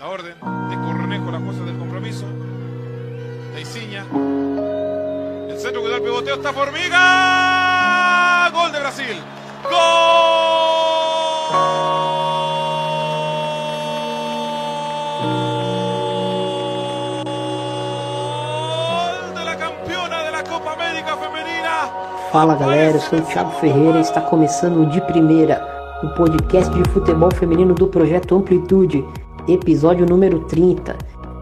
la orden de Cornejo, las cosas del compromiso. Teisiña. El centro que da el pivoteo está Formiga. Gol de Brasil. Gol de la campeona de la Copa América Femenina. Fala galera, eu sou o Thiago Ferreira e está começando De Primeira, o podcast de futebol feminino do projeto Amplitude, episódio número 30.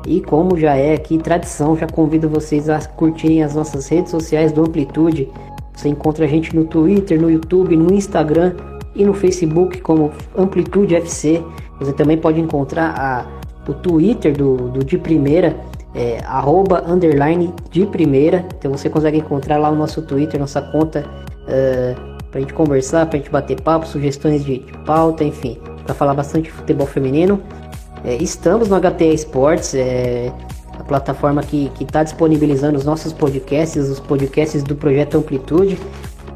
E como já é aqui tradição, já convido vocês a curtirem as nossas redes sociais do Amplitude. Você encontra a gente no Twitter, no YouTube, no Instagram e no Facebook como Amplitude FC. Você também pode encontrar a, o Twitter do, do De Primeira, é, arroba, underline de primeira. Então você consegue encontrar lá o nosso Twitter, nossa conta, uh, pra gente conversar, pra gente bater papo, sugestões de, de pauta, enfim, para falar bastante de futebol feminino. É, estamos no HTA Esportes, é, a plataforma que está disponibilizando os nossos podcasts, os podcasts do Projeto Amplitude.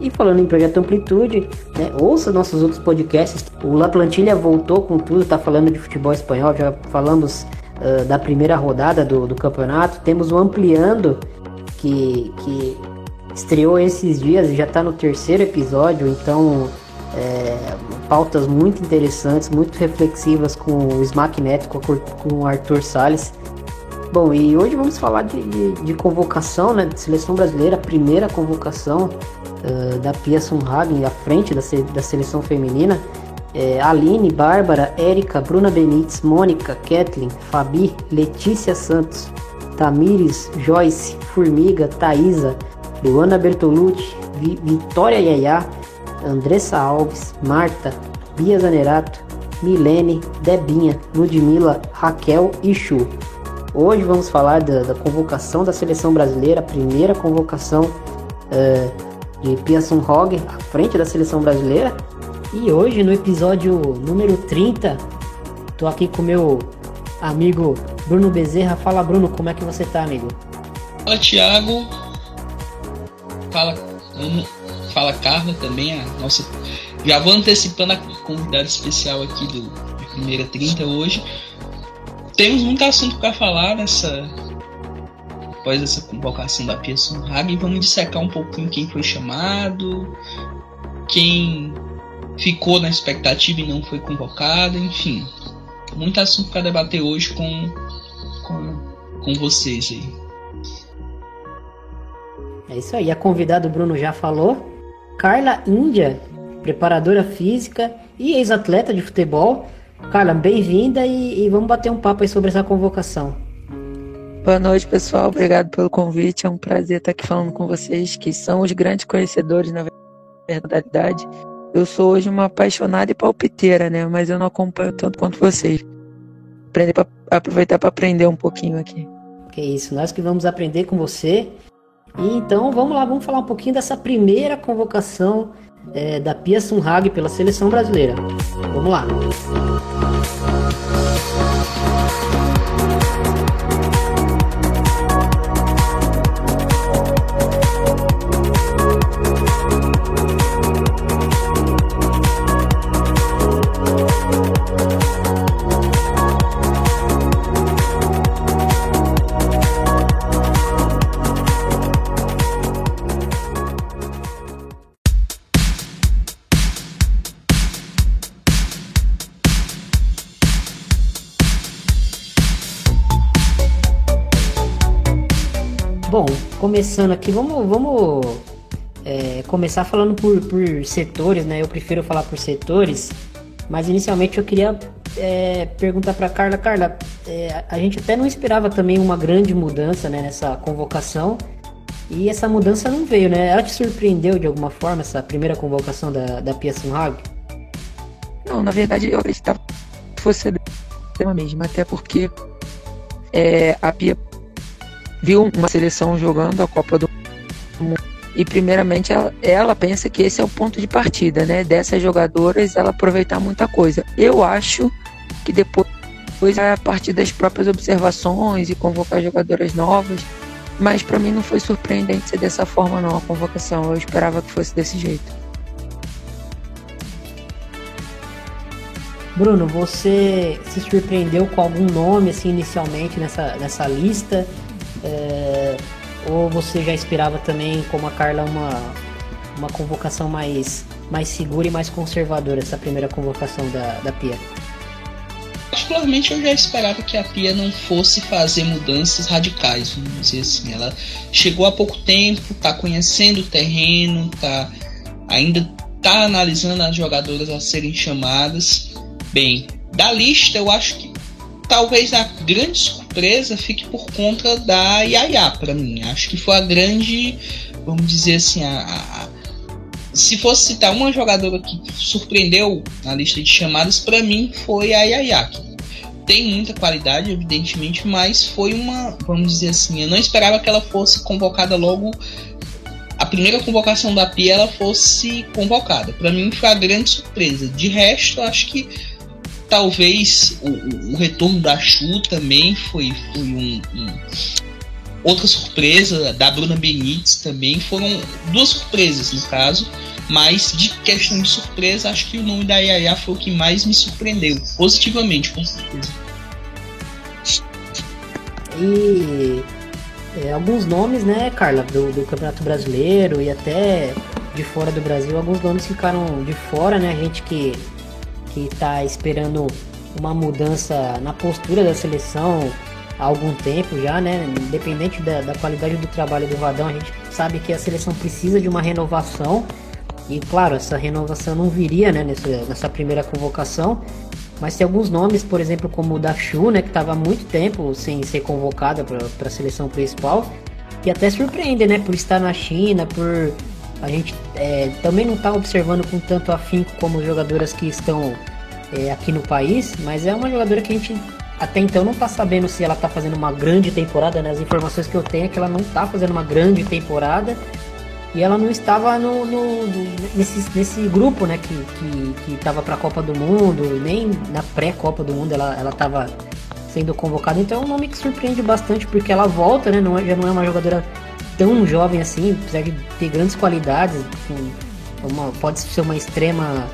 E falando em Projeto Amplitude, né, ouça nossos outros podcasts. O La Plantilha voltou com tudo, tá falando de futebol espanhol, já falamos uh, da primeira rodada do, do campeonato. Temos o Ampliando, que, que estreou esses dias e já está no terceiro episódio, então é, pautas muito interessantes, muito reflexivas com o Smack Neto, com, com o Arthur Salles. Bom, e hoje vamos falar de, de, de convocação, né, de seleção brasileira, primeira convocação uh, da Pia Sunhagen à frente da, da seleção feminina. É, Aline, Bárbara, Érica, Bruna Benites, Mônica, Kathleen, Fabi, Letícia Santos, Tamires, Joyce, Formiga, Thaisa, Luana Bertolucci, Vi Vitória Yaya, Andressa Alves, Marta, Bia Zanerato, Milene, Debinha, Ludmila, Raquel e Chu. Hoje vamos falar da, da convocação da seleção brasileira, a primeira convocação uh, de Pearson Hogg à frente da seleção brasileira. E hoje, no episódio número 30, tô aqui com meu amigo Bruno Bezerra. Fala, Bruno, como é que você tá, amigo? Fala, Thiago. Fala, Fala, Carla, também, a nossa. Já vou antecipando a convidada especial aqui do Primeira 30 hoje. Temos muito assunto para falar nessa. Após essa convocação da Pia Sunhag, vamos dissecar um pouquinho quem foi chamado, quem ficou na expectativa e não foi convocado, enfim. Muito assunto para debater hoje com, com, com vocês aí. É isso aí, a convidada o Bruno já falou. Carla Índia, preparadora física e ex-atleta de futebol. Carla, bem-vinda e, e, vamos bater um papo aí sobre essa convocação. Boa noite, pessoal. Obrigado pelo convite. É um prazer estar aqui falando com vocês, que são os grandes conhecedores, na verdade. Eu sou hoje uma apaixonada e palpiteira, né? Mas eu não acompanho tanto quanto vocês. Aprender pra, aproveitar para aprender um pouquinho aqui. Que isso, nós que vamos aprender com você. Então vamos lá, vamos falar um pouquinho dessa primeira convocação é, da Pia Sunhag pela seleção brasileira. Vamos lá. Começando aqui, vamos, vamos é, começar falando por, por setores, né? Eu prefiro falar por setores, mas inicialmente eu queria é, perguntar para Carla, Carla, é, a gente até não esperava também uma grande mudança né, nessa convocação e essa mudança não veio, né? Ela te surpreendeu de alguma forma essa primeira convocação da, da Pia Sunhag? Não, na verdade eu acreditava que fosse a mesma, até porque é, a Pia viu uma seleção jogando a Copa do Mundo e primeiramente ela, ela, pensa que esse é o ponto de partida, né? Dessas jogadoras ela aproveitar muita coisa. Eu acho que depois, depois a partir das próprias observações e convocar jogadoras novas, mas para mim não foi surpreendente ser dessa forma não a convocação. Eu esperava que fosse desse jeito. Bruno, você se surpreendeu com algum nome assim inicialmente nessa, nessa lista? É, ou você já esperava também, como a Carla, uma, uma convocação mais, mais segura e mais conservadora, essa primeira convocação da, da Pia? Particularmente eu já esperava que a Pia não fosse fazer mudanças radicais, vamos dizer assim. Ela chegou há pouco tempo, está conhecendo o terreno, tá ainda está analisando as jogadoras a serem chamadas. Bem, da lista eu acho que talvez a grande surpresa fique por conta da Yaya para mim. Acho que foi a grande, vamos dizer assim, a, a, se fosse citar uma jogadora que surpreendeu na lista de chamadas, para mim foi a Yaya. Tem muita qualidade, evidentemente, mas foi uma, vamos dizer assim, eu não esperava que ela fosse convocada logo a primeira convocação da Pia ela fosse convocada. Para mim foi a grande surpresa. De resto, acho que talvez o, o retorno da Chu também foi, foi um, um, outra surpresa. Da Bruna Benítez também foram duas surpresas no caso. Mas de questão de surpresa acho que o nome da Yaya foi o que mais me surpreendeu positivamente com certeza. E é, alguns nomes né Carla do, do Campeonato Brasileiro e até de fora do Brasil alguns nomes ficaram de fora né? A gente que que está esperando uma mudança na postura da seleção há algum tempo já, né? Independente da, da qualidade do trabalho do Vadão, a gente sabe que a seleção precisa de uma renovação. E claro, essa renovação não viria né, nessa, nessa primeira convocação. Mas tem alguns nomes, por exemplo, como o da Chu, né, que estava há muito tempo sem ser convocada para a seleção principal, que até surpreende, né, por estar na China, por a gente é, também não está observando com tanto afinco como jogadoras que estão é, aqui no país, mas é uma jogadora que a gente até então não está sabendo se ela está fazendo uma grande temporada, né? As informações que eu tenho é que ela não está fazendo uma grande temporada e ela não estava no, no, nesse, nesse grupo, né? Que, que, que tava para a Copa do Mundo, nem na pré-Copa do Mundo ela estava sendo convocada. Então é um nome que surpreende bastante porque ela volta, né? Não é, já não é uma jogadora tão jovem assim, apesar de ter grandes qualidades, uma, pode ser uma extrema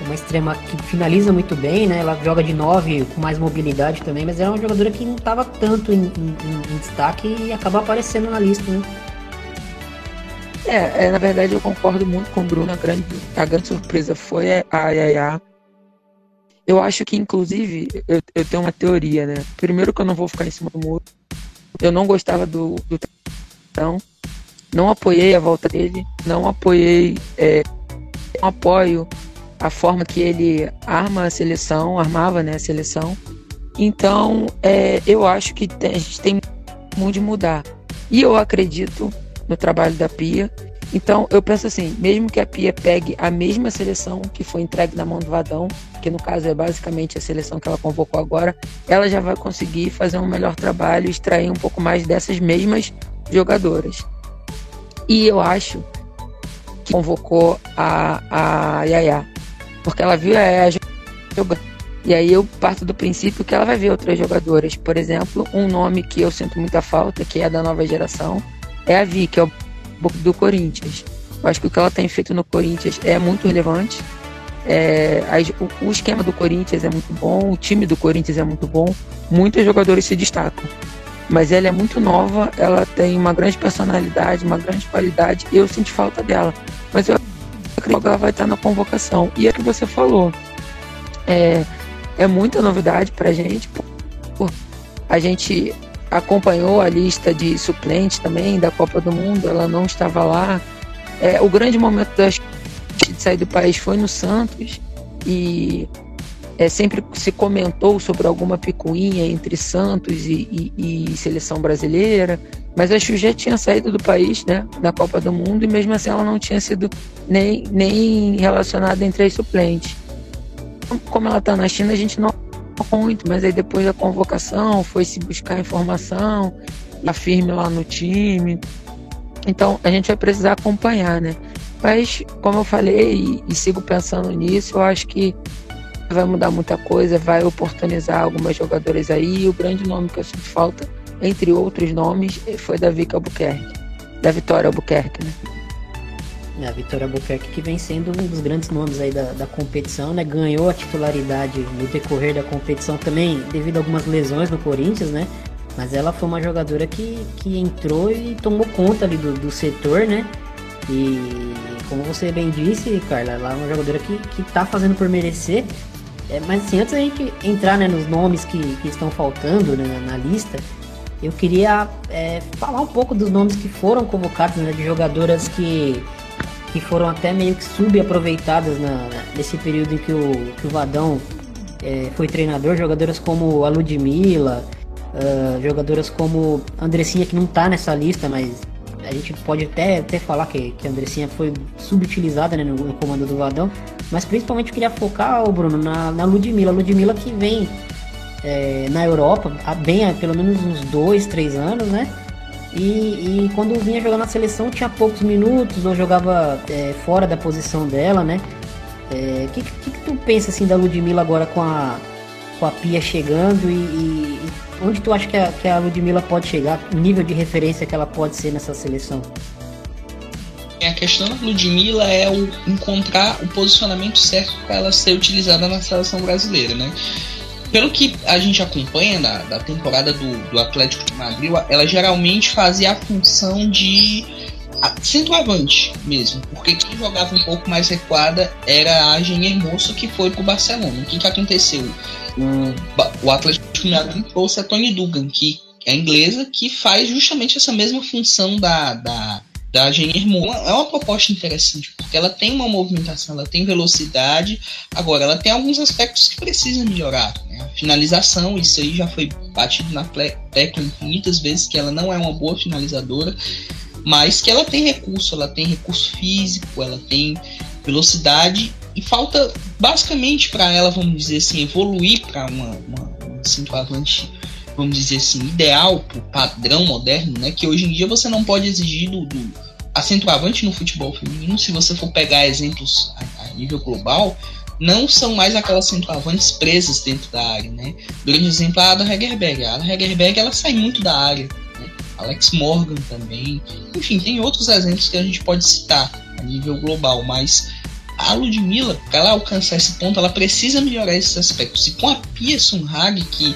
uma extrema que finaliza muito bem, né? Ela joga de 9 com mais mobilidade também, mas é uma jogadora que não estava tanto em, em, em, destaque e acaba aparecendo na lista, né? É, é, na verdade eu concordo muito com o Bruno. A grande, a grande surpresa foi a Yaya. Eu acho que, inclusive, eu, eu tenho uma teoria, né? Primeiro que eu não vou ficar em cima do muro. Eu não gostava do, do então, não apoiei a volta dele, não apoiei, é, não apoio a forma que ele arma a seleção, armava né, a seleção. Então, é, eu acho que tem, a gente tem muito de mudar. E eu acredito no trabalho da Pia. Então, eu penso assim, mesmo que a Pia pegue a mesma seleção que foi entregue na mão do Vadão, que no caso é basicamente a seleção que ela convocou agora, ela já vai conseguir fazer um melhor trabalho extrair um pouco mais dessas mesmas jogadoras. E eu acho que convocou a, a Yaya, porque ela viu a Yaya jogando. E aí eu parto do princípio que ela vai ver outras jogadoras. Por exemplo, um nome que eu sinto muita falta, que é da nova geração, é a Vi, que é o do Corinthians. Eu acho que o que ela tem feito no Corinthians é muito relevante. É, o, o esquema do Corinthians é muito bom, o time do Corinthians é muito bom, muitos jogadores se destacam mas ela é muito nova, ela tem uma grande personalidade, uma grande qualidade, e eu sinto falta dela. Mas eu acredito que ela vai estar na convocação. E é o que você falou, é, é muita novidade pra gente. A gente acompanhou a lista de suplentes também da Copa do Mundo, ela não estava lá. É, o grande momento da de sair do país foi no Santos e é, sempre se comentou sobre alguma picuinha entre Santos e, e, e, seleção brasileira, mas a já tinha saído do país, né, da Copa do Mundo, e mesmo assim ela não tinha sido nem, nem relacionada entre as suplentes. Como ela está na China, a gente não muito, mas aí depois da convocação foi se buscar informação, a firme lá no time. Então a gente vai precisar acompanhar, né? Mas, como eu falei e, e sigo pensando nisso, eu acho que vai mudar muita coisa, vai oportunizar algumas jogadoras aí. E o grande nome que eu sinto falta, entre outros nomes, foi da Vika Albuquerque, da Vitória Albuquerque, né? A Vitória Albuquerque que vem sendo um dos grandes nomes aí da, da competição, né? Ganhou a titularidade no decorrer da competição também devido a algumas lesões no Corinthians, né? Mas ela foi uma jogadora que, que entrou e tomou conta ali do, do setor, né? E como você bem disse, Carla, ela é uma jogadora que, que tá fazendo por merecer. É, mas assim, antes da gente entrar né, nos nomes que, que estão faltando né, na, lista, eu queria é, falar um pouco dos nomes que foram convocados, né, de jogadoras que, que foram até meio que subaproveitadas na, nesse período em que o, que o Vadão é, foi treinador. Jogadoras como a Ludmilla, uh, jogadoras como Andressinha, que não está nessa lista, mas a gente pode até, até falar que, que a Andressinha foi subutilizada né, no, no comando do Vadão. Mas principalmente eu queria focar, o Bruno, na, na Ludmilla. Ludmilla que vem é, na Europa há bem há pelo menos uns dois, três anos, né? E, e, quando vinha jogar na seleção tinha poucos minutos ou jogava é, fora da posição dela, né? O é, que, que, que, tu pensa assim da Ludmilla agora com a, com a Pia chegando e, e onde tu acha que a, que a Ludmilla pode chegar, o nível de referência que ela pode ser nessa seleção? A questão da Ludmilla é o encontrar o posicionamento certo para ela ser utilizada na seleção brasileira, né? Pelo que a gente acompanha da, da temporada do, do Atlético de Madrid, ela geralmente fazia a função de centroavante mesmo, porque quem jogava um pouco mais recuada era a Engenheiro Moço que foi pro Barcelona. O que, que aconteceu? O, o Atlético de Madrid trouxe a Tony Dugan, que é inglesa, que faz justamente essa mesma função da, da, da Moço. É uma proposta interessante, porque ela tem uma movimentação, ela tem velocidade, agora ela tem alguns aspectos que precisam melhorar. Né? A finalização, isso aí já foi batido na tecla infinitas vezes, que ela não é uma boa finalizadora mas que ela tem recurso, ela tem recurso físico, ela tem velocidade e falta basicamente para ela, vamos dizer assim, evoluir para uma, uma, uma centroavante, vamos dizer assim, ideal para o padrão moderno, né? Que hoje em dia você não pode exigir do, do a centroavante no futebol feminino, se você for pegar exemplos a, a nível global, não são mais aquelas centroavantes presas dentro da área, né? Grande exemplo é a Ada Hegerberg. A Ada Hegerberg ela sai muito da área Alex Morgan também. Enfim, tem outros exemplos que a gente pode citar a nível global, mas a Ludmilla, para ela alcançar esse ponto, ela precisa melhorar esses aspectos. E com a Pia Sundhage, que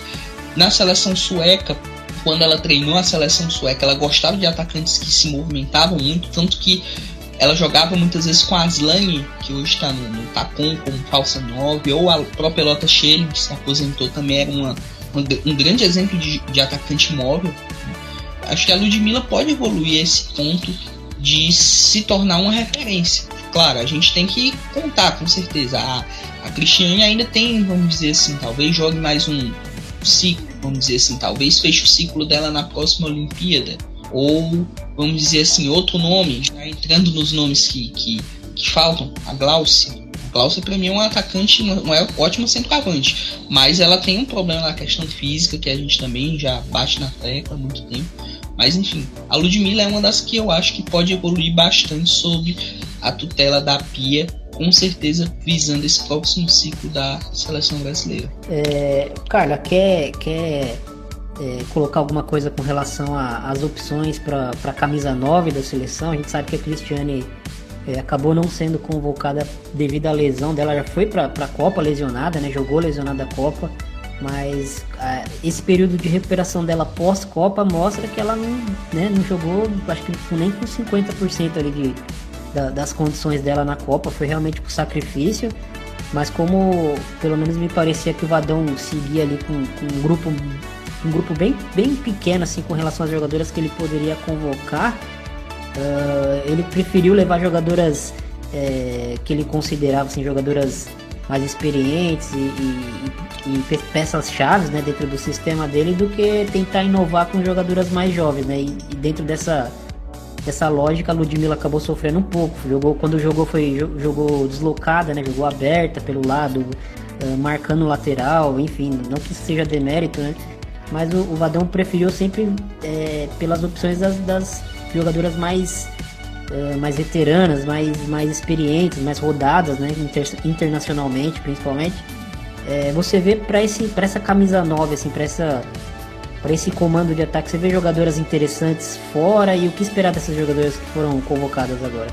na seleção sueca, quando ela treinou a seleção sueca, ela gostava de atacantes que se movimentavam muito, tanto que ela jogava muitas vezes com a Aslane, que hoje está no, no Tacon como falsa 9, ou a própria Lota Schelling, que se aposentou, também era uma, um grande exemplo de, de atacante móvel acho que a Ludmilla pode evoluir esse ponto de se tornar uma referência. Claro, a gente tem que contar com certeza. A, a Cristiane ainda tem, vamos dizer assim, talvez jogue mais um ciclo, vamos dizer assim, talvez feche o ciclo dela na próxima Olimpíada. Ou, vamos dizer assim, outro nome, já entrando nos nomes que, que, que faltam, a Glaucia. A Glaucia para mim é um atacante, uma ótima centroavante, mas ela tem um problema na questão física que a gente também já bate na tecla há muito tempo mas enfim, a Ludmilla é uma das que eu acho que pode evoluir bastante sobre a tutela da Pia, com certeza visando esse próximo ciclo da seleção brasileira. É, Carla, quer, quer é, colocar alguma coisa com relação às opções para a camisa 9 da seleção? A gente sabe que a Cristiane é, acabou não sendo convocada devido à lesão dela, já foi para a Copa lesionada, né? jogou lesionada a Copa. Mas uh, esse período de recuperação dela pós-Copa mostra que ela não, né, não jogou, acho que nem com 50% ali de, da, das condições dela na Copa, foi realmente por sacrifício. Mas como pelo menos me parecia que o Vadão seguia ali com, com um grupo um grupo bem, bem pequeno assim com relação às jogadoras que ele poderia convocar, uh, ele preferiu levar jogadoras é, que ele considerava assim, jogadoras mais experientes e, e, e peças-chave né, dentro do sistema dele do que tentar inovar com jogadoras mais jovens. Né? E, e dentro dessa, dessa lógica, a Ludmilla acabou sofrendo um pouco. Jogou, quando jogou, foi jogou deslocada, né? jogou aberta pelo lado, uh, marcando lateral, enfim, não que isso seja demérito, né? mas o, o Vadão preferiu sempre é, pelas opções das, das jogadoras mais uh, mais veteranas, mais, mais experientes, mais rodadas, né, inter, internacionalmente principalmente. É, você vê para essa camisa 9 assim, para essa para esse comando de ataque, você vê jogadoras interessantes fora e o que esperar dessas jogadoras que foram convocadas agora?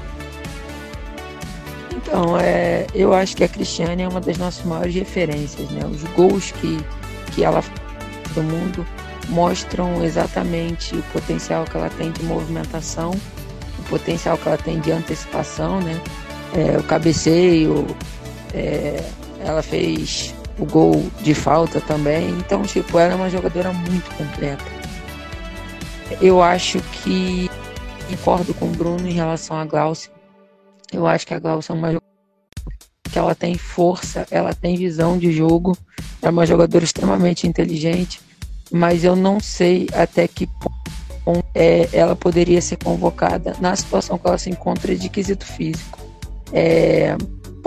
Então, é, eu acho que a Cristiane é uma das nossas maiores referências, né? Os gols que, que ela do mundo mostram exatamente o potencial que ela tem de movimentação, o potencial que ela tem de antecipação, né? É, o cabeceio, é, ela fez o gol de falta também, então tipo ela é uma jogadora muito completa. Eu acho que concordo com o Bruno em relação a Glaucia. Eu acho que a Glaucia é uma jogadora que ela tem força, ela tem visão de jogo, é uma jogadora extremamente inteligente mas eu não sei até que ponto é, ela poderia ser convocada na situação que ela se encontra de quesito físico. É,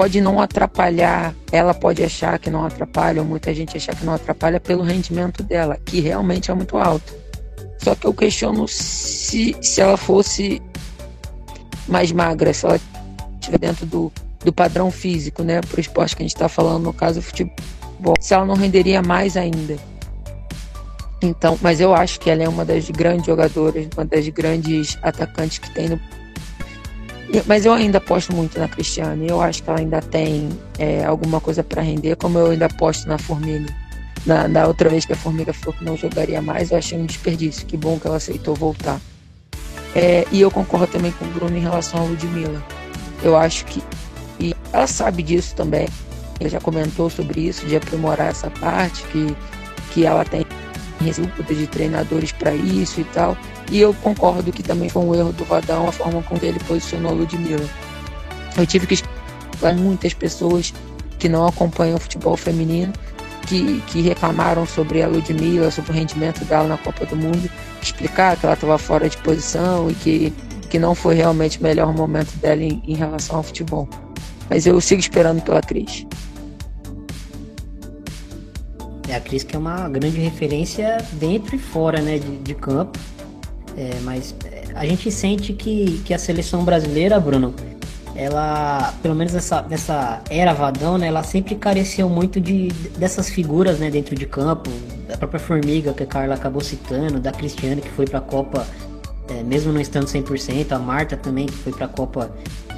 pode não atrapalhar, ela pode achar que não atrapalha, ou muita gente achar que não atrapalha pelo rendimento dela, que realmente é muito alto. Só que eu questiono se, se ela fosse mais magra, se ela estiver dentro do, do padrão físico, né, para o esporte que a gente está falando, no caso, futebol, se ela não renderia mais ainda. Então, mas eu acho que ela é uma das grandes jogadoras, uma das grandes atacantes que tem no. Mas eu ainda aposto muito na Cristiane. Eu acho que ela ainda tem é, alguma coisa para render, como eu ainda aposto na Formiga. Na, na, outra vez que a Formiga falou que não jogaria mais, eu achei um desperdício. Que bom que ela aceitou voltar. É, e eu concordo também com o Bruno em relação a Ludmilla. Eu acho que. E ela sabe disso também. Ele já comentou sobre isso, de aprimorar essa parte, que, que ela tem recruta de treinadores para isso e tal. E eu concordo que também foi um erro do Vadão a forma com que ele posicionou a Ludmilla. Eu tive que explicar muitas pessoas que não acompanham o futebol feminino, que, que reclamaram sobre a Ludmilla, sobre o rendimento dela na Copa do Mundo, explicar que ela estava fora de posição e que, que não foi realmente o melhor momento dela em, em relação ao futebol. Mas eu sigo esperando pela Cris. É a Cris que é uma grande referência dentro e fora né, de, de campo. É, mas é, a gente sente que, que a seleção brasileira, Bruno, ela, pelo menos nessa, nessa era Vadão, né, ela sempre careceu muito de, dessas figuras né, dentro de campo. Da própria Formiga, que a Carla acabou citando, da Cristiane, que foi para a Copa, é, mesmo não estando 100%, a Marta também, que foi para a Copa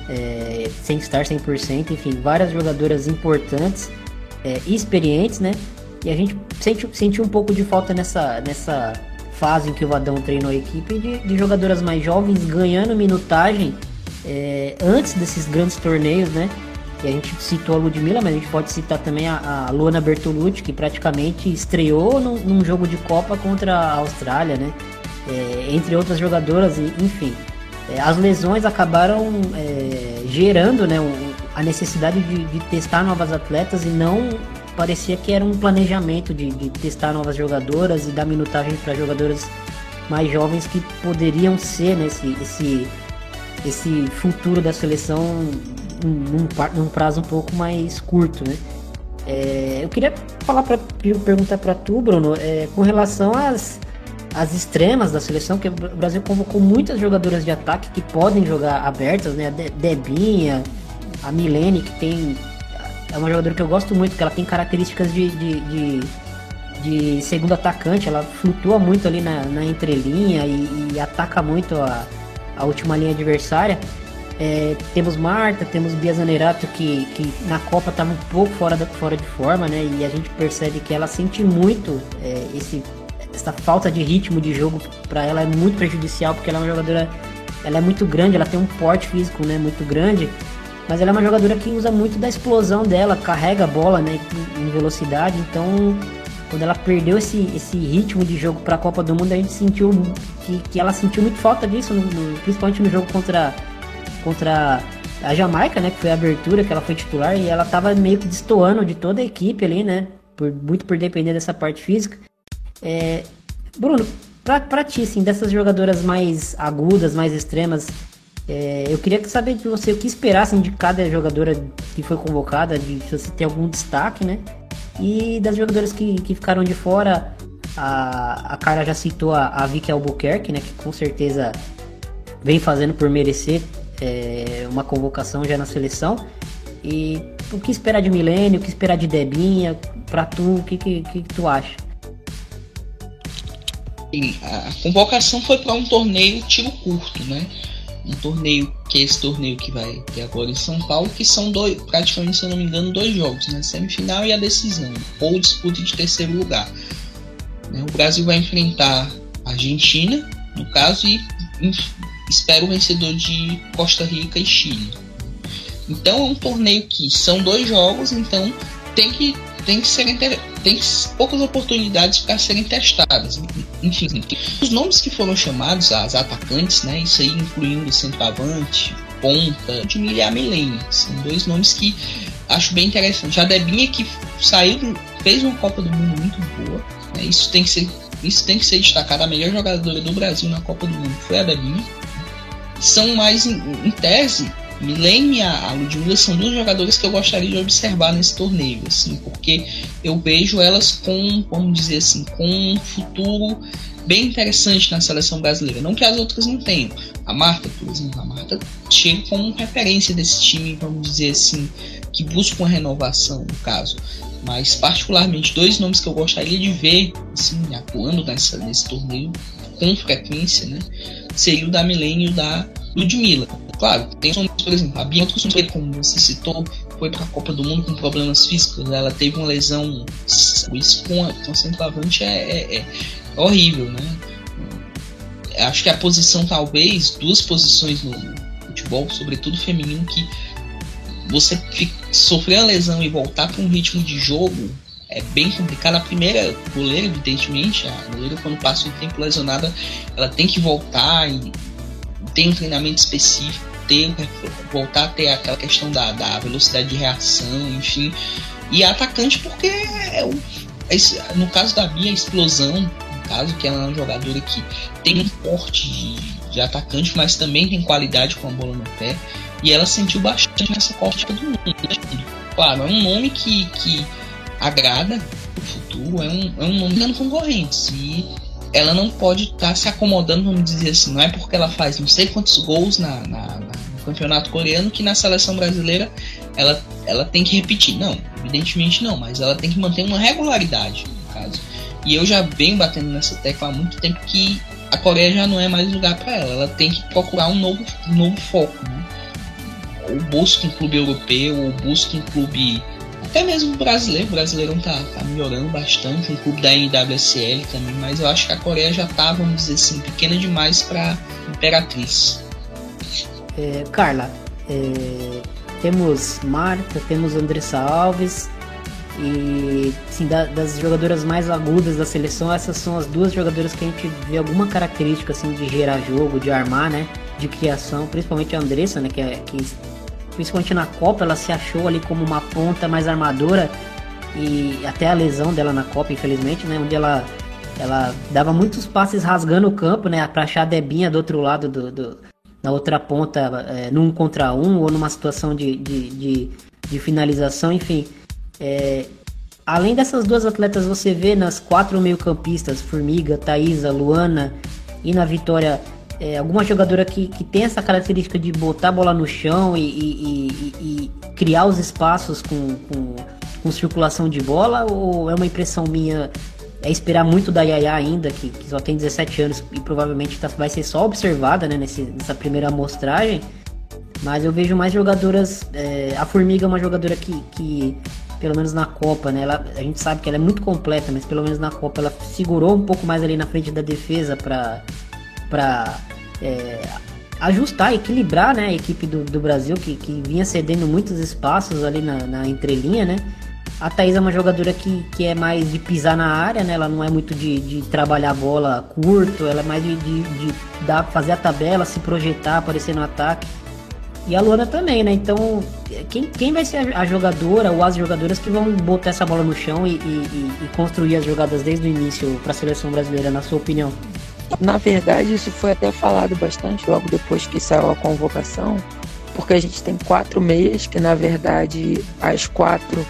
é, sem estar 100%, enfim, várias jogadoras importantes é, e experientes, né? E a gente sentiu um pouco de falta nessa, nessa fase em que o Vadão treinou a equipe de, de jogadoras mais jovens ganhando minutagem é, antes desses grandes torneios, né? E a gente citou a Ludmilla, mas a gente pode citar também a, a Luana Bertolucci, que praticamente estreou num, num, jogo de Copa contra a Austrália, né? É, entre outras jogadoras, enfim. É, as lesões acabaram é, gerando né, a necessidade de, de testar novas atletas e não parecia que era um planejamento de, de testar novas jogadoras e dar minutagem para jogadoras mais jovens que poderiam ser né, esse, esse, esse futuro da seleção num, num prazo um pouco mais curto, né? É, eu queria falar para perguntar para tu, Bruno, é, com relação às, às extremas da seleção, que o Brasil convocou muitas jogadoras de ataque que podem jogar abertas, né? A Debinha, a Milene, que tem é uma jogadora que eu gosto muito, que ela tem características de, de, de, de segundo atacante, ela flutua muito ali na, na entrelinha e, e ataca muito a, a última linha adversária. É, temos Marta, temos Bia Zanerato que, que na Copa estava um pouco fora, da, fora de forma, né? E a gente percebe que ela sente muito é, esse, essa falta de ritmo de jogo para ela é muito prejudicial porque ela é uma jogadora, ela é muito grande, ela tem um porte físico, né? Muito grande mas ela é uma jogadora que usa muito da explosão dela, carrega a bola né, em velocidade. Então, quando ela perdeu esse, esse ritmo de jogo para a Copa do Mundo, a gente sentiu que, que ela sentiu muito falta disso, no, no, principalmente no jogo contra, contra a Jamaica, né? Que foi a abertura, que ela foi titular, e ela tava meio que destoando de toda a equipe ali, né? Por, muito por depender dessa parte física. É, Bruno, pra ti, assim, dessas jogadoras mais agudas, mais extremas, é, eu queria saber de você o que esperar assim, de cada jogadora que foi convocada, de se você tem algum destaque, né? E das jogadoras que, que ficaram de fora, a, a cara já citou a, a Vicky Albuquerque, né? Que com certeza vem fazendo por merecer é, uma convocação já na seleção. E o que esperar de Milênio, o que esperar de Debinha, pra tu, o que, que, que tu acha? a convocação foi para um torneio tiro curto, né? Um torneio, que é esse torneio que vai ter agora em São Paulo, que são dois, praticamente, se eu não me engano, dois jogos, né? Semifinal e a decisão, ou disputa de terceiro lugar. Né? O Brasil vai enfrentar a Argentina, no caso, e espera o vencedor de Costa Rica e Chile. Então é um torneio que são dois jogos, então tem que tem que ser tem poucas oportunidades para serem testadas. Enfim, os nomes que foram chamados, as atacantes, né, isso aí incluindo centroavante, ponta, de Milha são dois nomes que acho bem interessante. A Debinha que saiu, fez uma Copa do Mundo muito boa, né, isso tem que ser isso tem que ser destacado. A melhor jogadora do Brasil na Copa do Mundo foi a Debinha. São mais, em, em tese, Milene e a Ludmilla são duas jogadoras que eu gostaria de observar nesse torneio, assim, porque eu vejo elas com, vamos dizer assim, com um futuro bem interessante na seleção brasileira. Não que as outras não tenham. A Marta, por exemplo, a Marta chega como referência desse time, vamos dizer assim, que busca uma renovação, no caso. Mas, particularmente, dois nomes que eu gostaria de ver assim, atuando nessa, nesse torneio com frequência, né? Seria o da Milene e o da Ludmilla. Claro, tem nomes, por exemplo, a Bianca como você citou, foi para a Copa do Mundo com problemas físicos. Ela teve uma lesão. Isso com a centroavante é, é, é horrível, né? Acho que a posição, talvez, duas posições no futebol, sobretudo feminino, que você sofrer a lesão e voltar para um ritmo de jogo é bem complicado. A primeira goleira, evidentemente, a goleira quando passa um tempo lesionada, ela tem que voltar e tem um treinamento específico, ter, voltar a ter aquela questão da, da velocidade de reação, enfim. E a atacante porque é o, é, no caso da Bia, a explosão, no caso, que ela é uma jogadora que tem um porte de, de atacante, mas também tem qualidade com a bola no pé. E ela sentiu bastante nessa Copa do Mundo. Claro, é um nome que, que agrada o futuro, é um, é um nome dando concorrentes. E ela não pode estar tá se acomodando, vamos dizer assim, não é porque ela faz não sei quantos gols na, na, na, no campeonato coreano que na seleção brasileira ela, ela tem que repetir. Não, evidentemente não, mas ela tem que manter uma regularidade, no caso. E eu já venho batendo nessa tecla há muito tempo que a Coreia já não é mais lugar para ela, ela tem que procurar um novo, um novo foco. Né? Ou busca um clube europeu, ou busca um clube até mesmo brasileiro, o Brasileirão tá, tá melhorando bastante, um clube da NWSL também, mas eu acho que a Coreia já tá, vamos dizer assim, pequena demais para Imperatriz. É, Carla, é, temos Marta, temos Andressa Alves e sim, da, das jogadoras mais agudas da seleção, essas são as duas jogadoras que a gente vê alguma característica assim de gerar jogo, de armar, né? De criação, principalmente a Andressa, né? Que, é, que principalmente na Copa, ela se achou ali como uma ponta mais armadora. E até a lesão dela na Copa, infelizmente, né, onde ela ela dava muitos passes rasgando o campo, né, para achar a Debinha do outro lado do, do na outra ponta, é, num contra um ou numa situação de, de, de, de finalização, enfim. É, além dessas duas atletas, você vê nas quatro meio-campistas, Formiga, Thaisa, Luana e na Vitória é, alguma jogadora que, que tem essa característica de botar a bola no chão e, e, e, e criar os espaços com, com, com, circulação de bola? Ou é uma impressão minha? É esperar muito da Yaya ainda, que, que só tem 17 anos e provavelmente tá, vai ser só observada né, nesse, nessa primeira amostragem. Mas eu vejo mais jogadoras. É, a Formiga é uma jogadora que, que pelo menos na Copa, né? Ela, a gente sabe que ela é muito completa, mas pelo menos na Copa ela segurou um pouco mais ali na frente da defesa para para é, ajustar, equilibrar né, a equipe do, do Brasil, que, que vinha cedendo muitos espaços ali na, na entrelinha, né? A Thaís é uma jogadora que, que é mais de pisar na área, né? Ela não é muito de, de trabalhar a bola curto, ela é mais de, de, de dar, fazer a tabela, se projetar, aparecer no ataque. E a Luana também, né? Então, quem, quem vai ser a jogadora ou as jogadoras que vão botar essa bola no chão e, e, e construir as jogadas desde o início para a seleção brasileira, na sua opinião? Na verdade, isso foi até falado bastante logo depois que saiu a convocação, porque a gente tem quatro meias que, na verdade, as quatro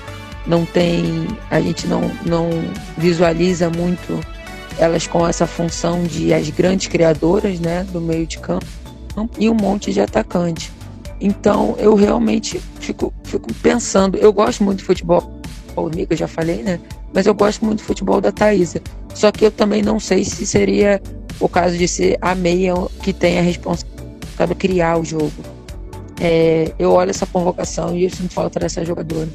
não tem, a gente não, não visualiza muito elas com essa função de as grandes criadoras, né, do meio de campo e um monte de atacante. Então, eu realmente fico, fico pensando, eu gosto muito de futebol, Nica já falei, né? Mas eu gosto muito do futebol da Thaisa. Só que eu também não sei se seria o caso de ser a meia que tem a responsabilidade sabe criar o jogo. É, eu olho essa convocação e eu sinto falta dessa jogadora.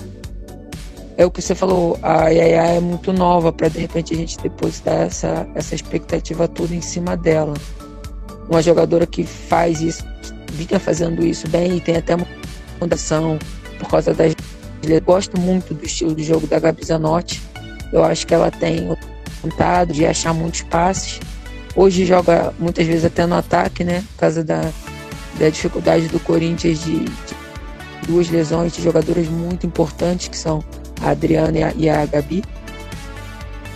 É o que você falou, a Yaya é muito nova para de repente a gente depositar essa, essa expectativa toda em cima dela. Uma jogadora que faz isso, vinha fazendo isso bem e tem até uma fundação por causa das. Eu gosto muito do estilo de jogo da Gabi Zanotti. Eu acho que ela tem vontade de achar muitos passes. Hoje joga muitas vezes até no ataque, né? Por causa da, da dificuldade do Corinthians de, de duas lesões de jogadoras muito importantes, que são a Adriana e a, e a Gabi.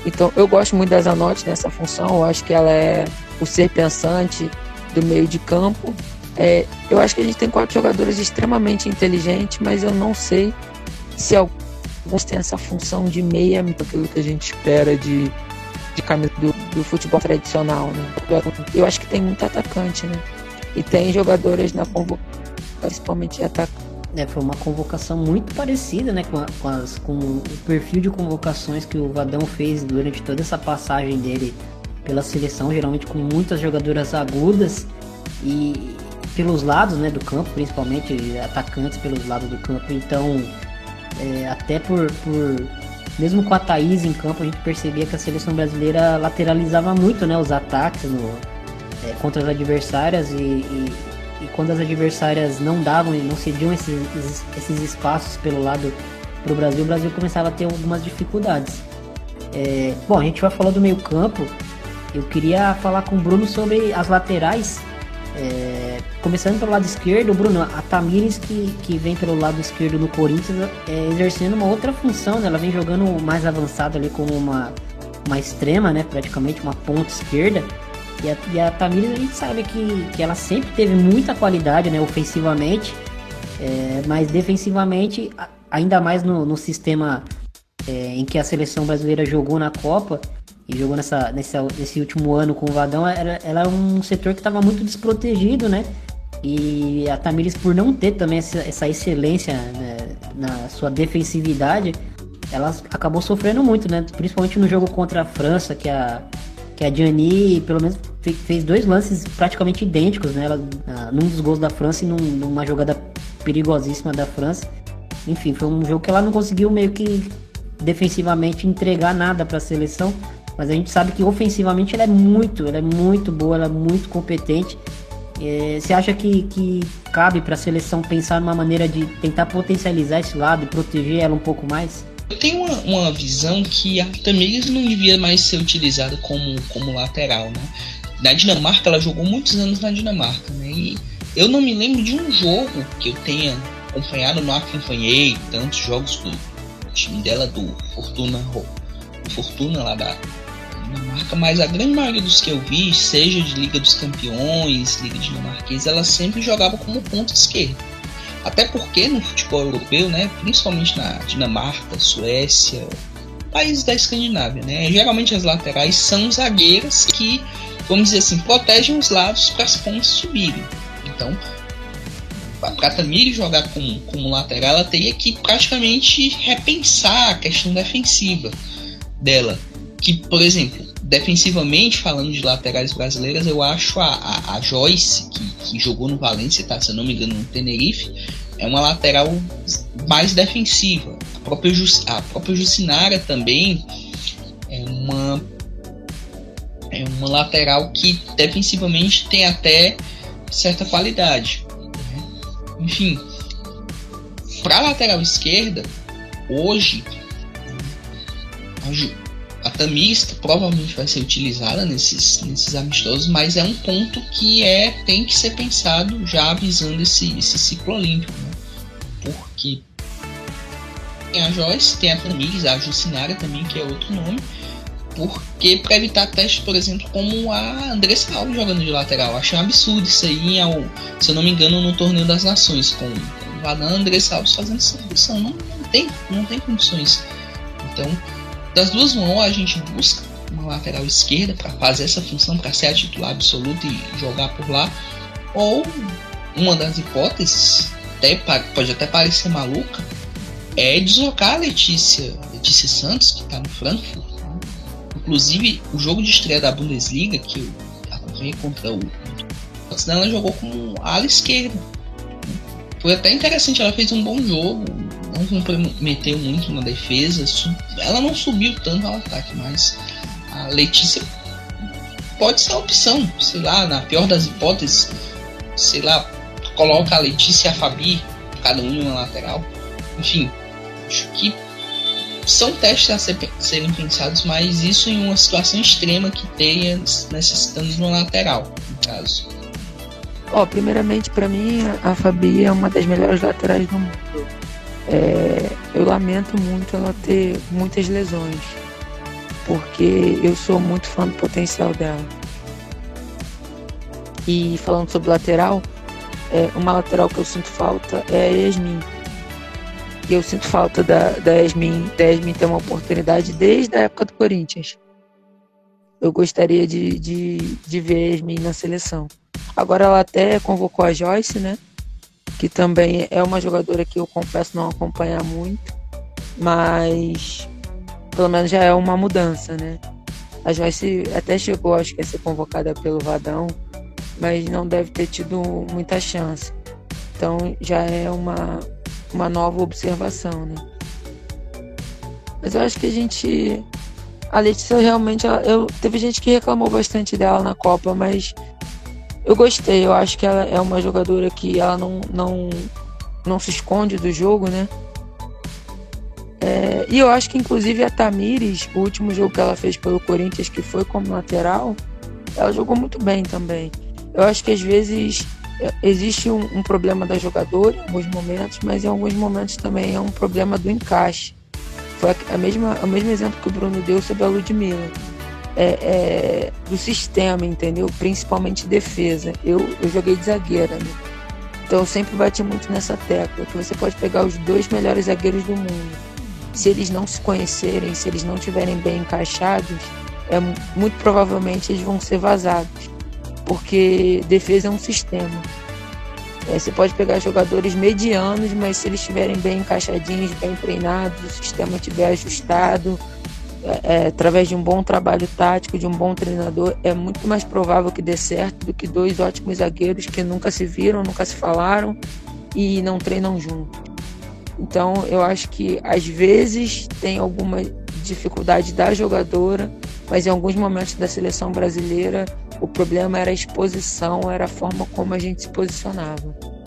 Então eu gosto muito da Zanotti nessa função, eu acho que ela é o ser pensante do meio de campo. É, eu acho que a gente tem quatro jogadores extremamente inteligentes, mas eu não sei se alguns têm essa função de meia, aquilo que a gente espera de, de camisa do, do futebol tradicional. Né? Eu acho que tem muito atacante, né? E tem jogadores na convocação, principalmente atacante. É, foi uma convocação muito parecida né, com, a, com, as, com o perfil de convocações que o Vadão fez durante toda essa passagem dele pela seleção, geralmente com muitas jogadoras agudas e pelos lados né, do campo, principalmente atacantes pelos lados do campo. Então, é, até por, por mesmo com a Thaís em campo, a gente percebia que a seleção brasileira lateralizava muito né, os ataques no, é, contra as adversárias e, e, e, quando as adversárias não davam e não cediam esses, esses espaços pelo lado para o Brasil, o Brasil começava a ter algumas dificuldades. É, bom, a gente vai falar do meio campo. Eu queria falar com o Bruno sobre as laterais. É, começando pelo lado esquerdo, Bruno, a Tamires que, que vem pelo lado esquerdo no Corinthians é, exercendo uma outra função, né? ela vem jogando mais avançado ali como uma, uma extrema, né? praticamente uma ponta esquerda. E a, e a Tamires a gente sabe que, que ela sempre teve muita qualidade né? ofensivamente, é, mas defensivamente, ainda mais no, no sistema é, em que a seleção brasileira jogou na Copa, e jogou nessa, nessa, nesse último ano com o Vadão, era, ela é um setor que estava muito desprotegido, né? E a Tamires, por não ter também essa, essa excelência né, na sua defensividade, ela acabou sofrendo muito, né? Principalmente no jogo contra a França, que a, que a Gianni, pelo menos, fez dois lances praticamente idênticos, né? Ela, num dos gols da França e num, numa jogada perigosíssima da França. Enfim, foi um jogo que ela não conseguiu meio que defensivamente entregar nada para a seleção. Mas a gente sabe que ofensivamente ela é muito, ela é muito boa, ela é muito competente. É, você acha que, que cabe para a seleção pensar numa maneira de tentar potencializar esse lado e proteger ela um pouco mais? Eu tenho uma, uma visão que a Tamires não devia mais ser utilizada como, como lateral, né? Na Dinamarca, ela jogou muitos anos na Dinamarca, né? E eu não me lembro de um jogo que eu tenha acompanhado, não acompanhei tantos jogos do time dela, do Fortuna, Fortuna lá da, dinamarca, mas a grande maioria dos que eu vi, seja de Liga dos Campeões, Liga Dinamarquesa, ela sempre jogava como ponta esquerda. Até porque no futebol europeu, né, principalmente na Dinamarca, Suécia, países da Escandinávia, né, geralmente as laterais são zagueiras que, vamos dizer assim, protegem os lados para as pontas subirem. Então, para a Tamiri jogar como, como lateral, ela teria que praticamente repensar a questão defensiva dela que, por exemplo, defensivamente, falando de laterais brasileiras, eu acho a, a, a Joyce, que, que, jogou no Valência, tá, se eu não me engano, no Tenerife, é uma lateral mais defensiva. A própria, Just, a própria Jucinara também é uma, é uma lateral que defensivamente tem até certa qualidade. Né? Enfim, para lateral esquerda, hoje, a Tamista provavelmente vai ser utilizada nesses, nesses amistosos, mas é um ponto que é tem que ser pensado já avisando esse, esse ciclo olímpico, né? porque tem a Joyce, tem a Tamires, a Jucinara também, que é outro nome, porque para evitar testes, por exemplo, como a Andressa Alves jogando de lateral. Achei um absurdo isso aí, se eu não me engano, no Torneio das Nações, com, com Vadan Andressa Alves fazendo essa função. Não, não, tem, não tem condições. Então, das duas mãos, a gente busca uma lateral esquerda para fazer essa função, para ser a titular absoluta e jogar por lá. Ou uma das hipóteses, até, pode até parecer maluca, é deslocar a Letícia, Letícia Santos, que está no Frankfurt. Né? Inclusive, o jogo de estreia da Bundesliga, que eu acompanhei contra o ela jogou com ala esquerda. Foi até interessante, ela fez um bom jogo, não comprometeu muito na defesa, ela não subiu tanto ao ataque, mas a Letícia pode ser a opção, sei lá, na pior das hipóteses, sei lá, coloca a Letícia e a Fabi, cada um em uma lateral. Enfim, acho que são testes a ser, serem pensados, mas isso em uma situação extrema que tenha necessitando de uma lateral, no caso. Ó, oh, primeiramente para mim a Fabi é uma das melhores laterais do mundo. É, eu lamento muito ela ter muitas lesões, porque eu sou muito fã do potencial dela. E falando sobre lateral, é, uma lateral que eu sinto falta é a Yasmin e eu sinto falta da, da Yasmin, da Yasmin ter uma oportunidade desde a época do Corinthians. Eu gostaria de, de, de ver a Yasmin na seleção. Agora ela até convocou a Joyce, né? Que também é uma jogadora que eu confesso não acompanhar muito, mas pelo menos já é uma mudança, né? A Joyce até chegou, acho que a ser convocada pelo Vadão, mas não deve ter tido muita chance. Então já é uma, uma nova observação, né? Mas eu acho que a gente. A Letícia realmente. Eu, teve gente que reclamou bastante dela na Copa, mas eu gostei. Eu acho que ela é uma jogadora que ela não, não, não se esconde do jogo, né? É, e eu acho que inclusive a Tamires, o último jogo que ela fez pelo Corinthians, que foi como lateral, ela jogou muito bem também. Eu acho que às vezes existe um, um, problema da jogadora em alguns momentos, mas em alguns momentos também é um problema do encaixe. Foi a, mesma, o mesmo exemplo que o Bruno deu sobre a Ludmilla. É, é, do sistema, entendeu? Principalmente defesa. Eu, eu joguei de zagueira, né? Então eu sempre bati muito nessa tecla, que você pode pegar os dois melhores zagueiros do mundo. Se eles não se conhecerem, se eles não estiverem bem encaixados, é, muito provavelmente eles vão ser vazados porque defesa é um sistema. É, você pode pegar jogadores medianos, mas se eles estiverem bem encaixadinhos, bem treinados, o sistema estiver ajustado, é, é, através de um bom trabalho tático, de um bom treinador, é muito mais provável que dê certo do que dois ótimos zagueiros que nunca se viram, nunca se falaram e não treinam juntos. Então, eu acho que às vezes tem alguma dificuldade da jogadora, mas em alguns momentos da seleção brasileira o problema era a exposição, era a forma como a gente se posicionava.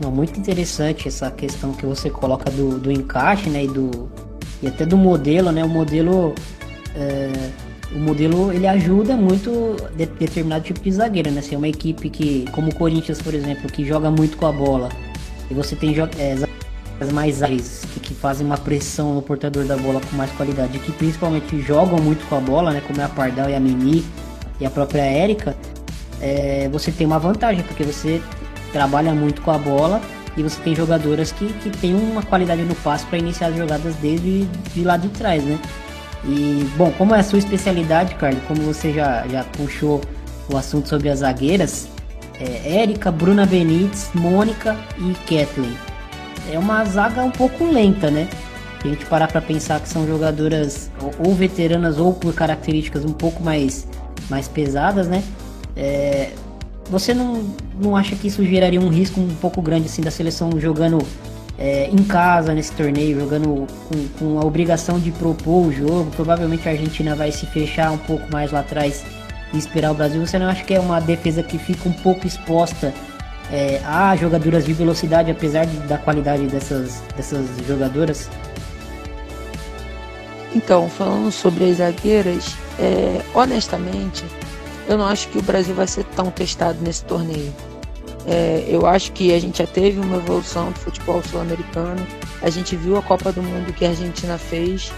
Não, muito interessante essa questão que você coloca do, do encaixe, né, e do e até do modelo, né? O modelo é, o modelo ele ajuda muito de, determinado tipo de zagueiro, né? Se é uma equipe que, como o Corinthians, por exemplo, que joga muito com a bola, e você tem é, as mais ágeis, que, que, fazem uma pressão no portador da bola com mais qualidade, que principalmente jogam muito com a bola, né, como é a Pardal e a Mimi e a própria Érica, é, você tem uma vantagem, porque você trabalha muito com a bola e você tem jogadoras que, que têm uma qualidade no passe para iniciar as jogadas desde de lá de trás, né? E, bom, como é a sua especialidade, Carlos, como você já, já puxou o assunto sobre as zagueiras, é, Érica, Bruna Benítez, Mônica e Kathleen é uma zaga um pouco lenta, né? Se a gente parar para pensar que são jogadoras ou veteranas ou por características um pouco mais, mais pesadas, né? É, você não, não acha que isso geraria um risco um pouco grande assim da seleção jogando é, em casa nesse torneio, jogando com, com, a obrigação de propor o jogo? Provavelmente a Argentina vai se fechar um pouco mais lá atrás e esperar o Brasil. Você não acha que é uma defesa que fica um pouco exposta é, há jogadoras de velocidade, apesar de, da qualidade dessas, dessas jogadoras? Então, falando sobre as zagueiras, é, honestamente, eu não acho que o Brasil vai ser tão testado nesse torneio. É, eu acho que a gente já teve uma evolução do futebol sul-americano. A gente viu a Copa do Mundo que a Argentina fez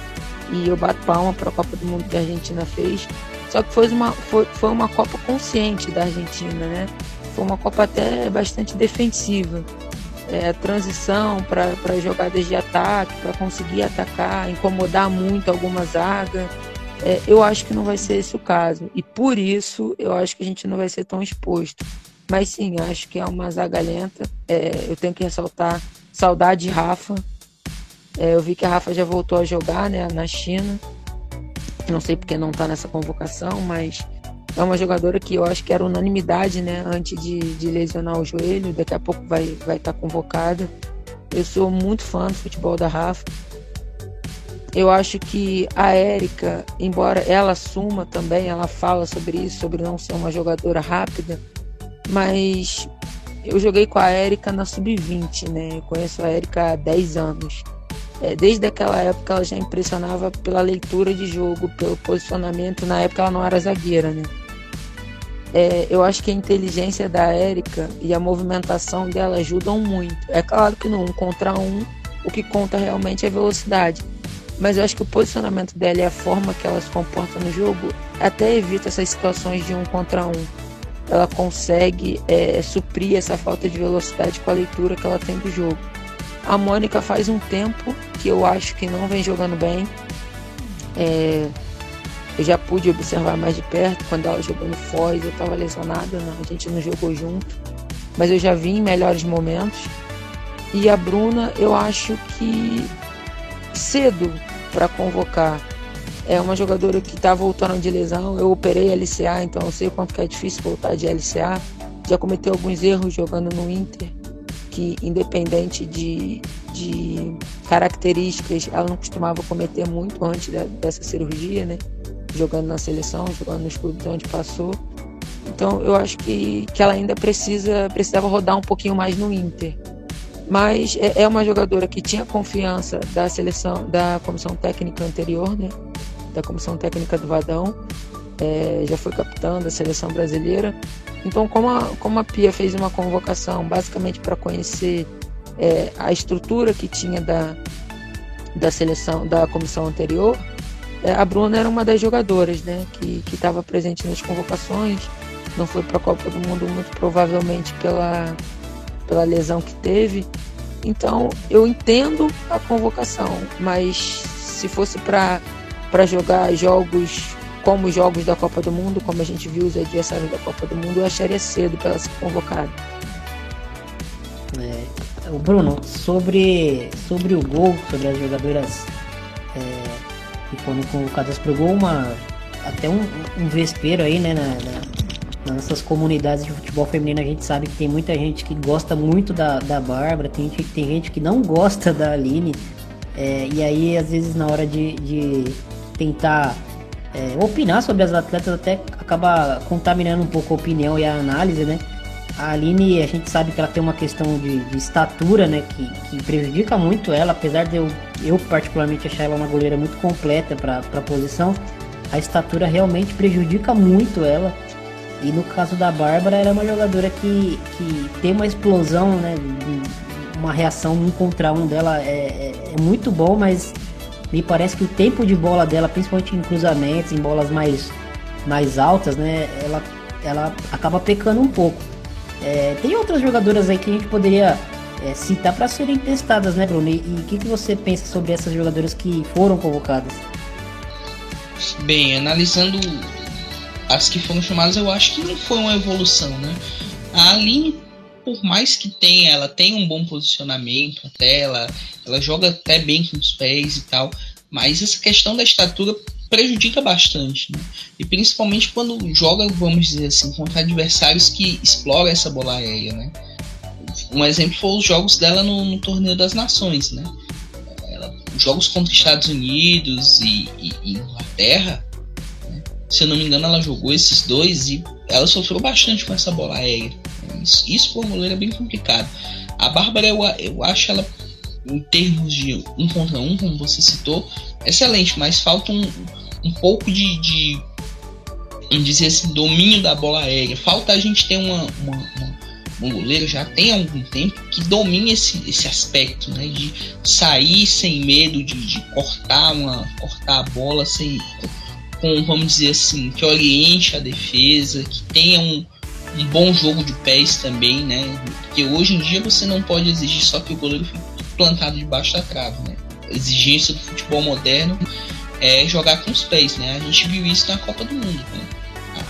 e eu bato palma para a Copa do Mundo que a Argentina fez. Só que foi uma, foi, foi uma Copa consciente da Argentina, né? Foi uma Copa até bastante defensiva. É, transição para jogadas de ataque, para conseguir atacar, incomodar muito alguma zaga. É, eu acho que não vai ser esse o caso. E por isso eu acho que a gente não vai ser tão exposto. Mas sim, acho que é uma zaga lenta. É, eu tenho que ressaltar saudade de Rafa. É, eu vi que a Rafa já voltou a jogar né, na China. Não sei porque não está nessa convocação, mas é uma jogadora que eu acho que era unanimidade, né? Antes de, de lesionar o joelho, daqui a pouco vai estar vai tá convocada. Eu sou muito fã do futebol da Rafa. Eu acho que a Érica, embora ela assuma também, ela fala sobre isso, sobre não ser uma jogadora rápida, mas eu joguei com a Érica na sub-20, né? Eu conheço a Érica há 10 anos. É, desde aquela época ela já impressionava pela leitura de jogo, pelo posicionamento. Na época ela não era zagueira, né? É, eu acho que a inteligência da Érica e a movimentação dela ajudam muito. É claro que no um contra um, o que conta realmente é velocidade. Mas eu acho que o posicionamento dela e a forma que ela se comporta no jogo até evita essas situações de um contra um. Ela consegue é, suprir essa falta de velocidade com a leitura que ela tem do jogo. A Mônica faz um tempo que eu acho que não vem jogando bem. É, eu já pude observar mais de perto quando ela jogou no Foz, eu estava lesionada, não, a gente não jogou junto, mas eu já vi em melhores momentos. E a Bruna, eu acho que cedo para convocar. É uma jogadora que está voltando de lesão. Eu operei LCA, então eu sei quanto que é difícil voltar de LCA. Já cometeu alguns erros jogando no Inter, que independente de, de características, ela não costumava cometer muito antes da, dessa cirurgia, né? jogando na seleção, jogando nos clubes onde passou. Então eu acho que, que ela ainda precisa precisava rodar um pouquinho mais no Inter. Mas é, é uma jogadora que tinha confiança da seleção, da comissão técnica anterior, né? Da comissão técnica do Vadão. É, já foi capitã da seleção brasileira. Então, como a, como a Pia fez uma convocação basicamente para conhecer é, a estrutura que tinha da, da seleção, da comissão anterior, é, a Bruna era uma das jogadoras, né, que estava presente nas convocações. Não foi para a Copa do Mundo muito provavelmente pela pela lesão que teve. Então eu entendo a convocação, mas se fosse para jogar jogos como os jogos da Copa do Mundo, como a gente viu os adversários da Copa do Mundo, eu acharia cedo para ela ser convocada. É, o Bruno, sobre, sobre o gol, sobre as jogadoras é, que foram convocadas para o gol, uma, até um, um vespeiro aí, né, na, na, nessas comunidades de futebol feminino a gente sabe que tem muita gente que gosta muito da, da Bárbara, tem, tem gente que não gosta da Aline, é, e aí às vezes na hora de, de tentar é, opinar sobre as atletas até acaba contaminando um pouco a opinião e a análise, né? A Aline, a gente sabe que ela tem uma questão de, de estatura, né? Que, que, prejudica muito ela, apesar de eu, eu particularmente achar ela uma goleira muito completa para a posição. A estatura realmente prejudica muito ela. E no caso da Bárbara, ela é uma jogadora que, que tem uma explosão, né? Uma reação um contra um dela é, é, é muito bom, mas me parece que o tempo de bola dela, principalmente em cruzamentos, em bolas mais, mais altas, né? Ela, ela acaba pecando um pouco. É, tem outras jogadoras aí que a gente poderia é, citar para serem testadas, né, Bruno? E o que, que você pensa sobre essas jogadoras que foram convocadas? Bem, analisando as que foram chamadas, eu acho que não foi uma evolução, né? A Aline, por mais que tenha, ela tem um bom posicionamento até, ela, ela joga até bem com os pés e tal, mas essa questão da estatura prejudica bastante, né? E principalmente quando joga, vamos dizer assim, contra adversários que exploram essa bola aérea, né? Um exemplo foi os jogos dela no, no Torneio das Nações, né? Ela, jogos contra Estados Unidos e, e, e Inglaterra? Se eu não me engano, ela jogou esses dois e ela sofreu bastante com essa bola aérea. Isso, isso por goleiro é bem complicado. A Bárbara, eu, eu acho ela, em termos de um contra um, como você citou, excelente, mas falta um, um pouco de, de dizer assim, domínio da bola aérea. Falta a gente ter uma, uma, uma, um goleiro já tem algum tempo que domine esse, esse aspecto, né? De sair sem medo de, de cortar uma cortar a bola sem com vamos dizer assim que oriente a defesa, que tenha um, um bom jogo de pés também, né? Porque hoje em dia você não pode exigir só que o goleiro fique plantado debaixo da trave, né? A exigência do futebol moderno é jogar com os pés, né? A gente viu isso na Copa do Mundo, né?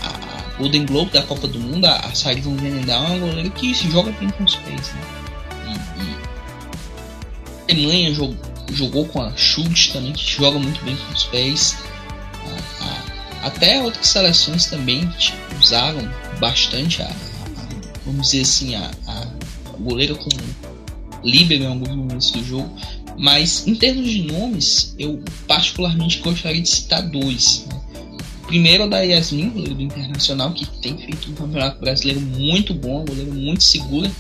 A, a Golden Globe da Copa do Mundo, a Sari Van Venendal é uma goleira que se joga bem com os pés, né? E, e a Alemanha jogou, jogou com a Schultz também, que joga muito bem com os pés. Até outras seleções também tipo, usaram bastante a, a, vamos dizer assim, a, a goleira como líbero em alguns momentos do jogo. Mas em termos de nomes, eu particularmente gostaria de citar dois. Né? Primeiro é da Yasmin, goleiro do Internacional, que tem feito um campeonato brasileiro muito bom, goleiro muito segura.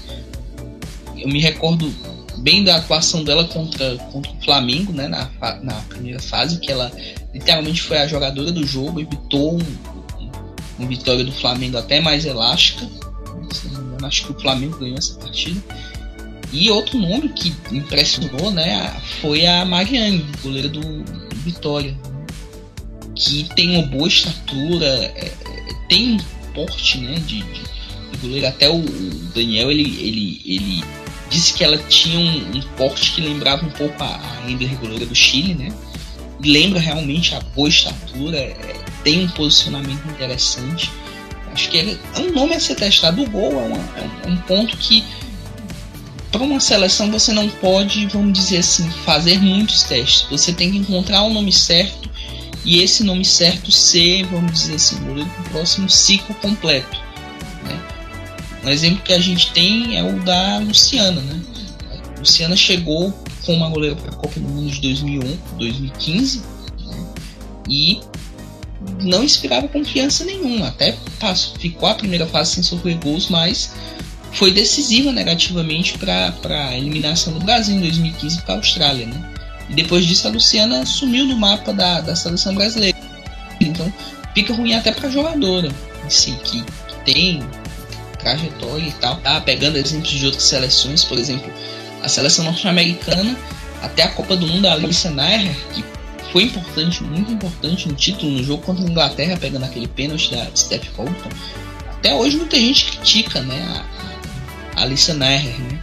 Eu me recordo bem da atuação dela contra, contra o Flamengo, né, na, na primeira fase, que ela literalmente foi a jogadora do jogo, evitou um, um, uma vitória do Flamengo até mais elástica. Acho que o Flamengo ganhou essa partida. E outro nome que impressionou né, foi a Mariane, goleira do, do Vitória, que tem uma boa estatura, é, é, tem um porte né, de, de, de goleiro. Até o, Daniel ele, ele, ele disse que ela tinha um, um porte que lembrava um pouco a, a Ender do Chile, né? Lembra realmente a boa estatura, é, tem um posicionamento interessante. Acho que é, é um nome a ser testado. O gol é, uma, é um ponto que para uma seleção você não pode, vamos dizer assim, fazer muitos testes. Você tem que encontrar o nome certo e esse nome certo ser, vamos dizer assim, o próximo ciclo completo. Um exemplo que a gente tem é o da Luciana. Né? A Luciana chegou com uma goleira para a Copa do Mundo de 2001, 2015 né? e não inspirava confiança nenhuma. Até passou, ficou a primeira fase sem sofrer gols, mas foi decisiva negativamente para a eliminação do Brasil em 2015 para a Austrália. Né? E depois disso a Luciana sumiu do mapa da, da seleção brasileira. Então fica ruim até para a jogadora assim, que, que tem trajetória e tal. Tá pegando exemplos de outras seleções, por exemplo, a seleção norte-americana até a Copa do Mundo, a Alicia Nair, que foi importante, muito importante no título no jogo contra a Inglaterra, pegando aquele pênalti da Steph Colton. Até hoje muita gente critica né, a, a Alissa Nair, né?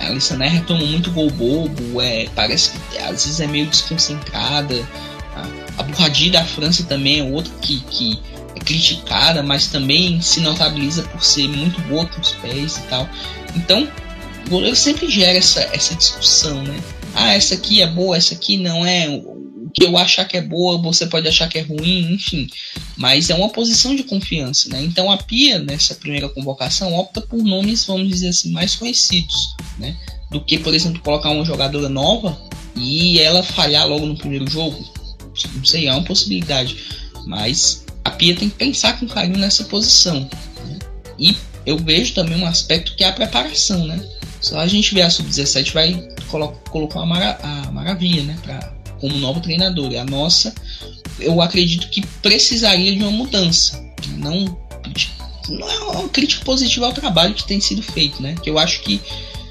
A Alissa Nair toma muito gol bobo, é, parece que às vezes é meio desconcentrada. A, a Burradi da França também é outra que, que criticada, mas também se notabiliza por ser muito boa com os pés e tal. Então, o goleiro sempre gera essa, essa discussão, né? Ah, essa aqui é boa, essa aqui não é que eu achar que é boa, você pode achar que é ruim, enfim. Mas é uma posição de confiança, né? Então a Pia, nessa primeira convocação, opta por nomes, vamos dizer assim, mais conhecidos, né? Do que, por exemplo, colocar uma jogadora nova e ela falhar logo no primeiro jogo. Não sei, é uma possibilidade. Mas a Pia tem que pensar com carinho nessa posição. Né? E eu vejo também um aspecto que é a preparação, né? Só a gente ver a Sub-17 vai colocar uma mara a maravilha, né? Pra, como novo treinador. E a nossa, eu acredito que precisaria de uma mudança. Não, não é uma crítica positiva ao trabalho que tem sido feito, né? Que eu acho que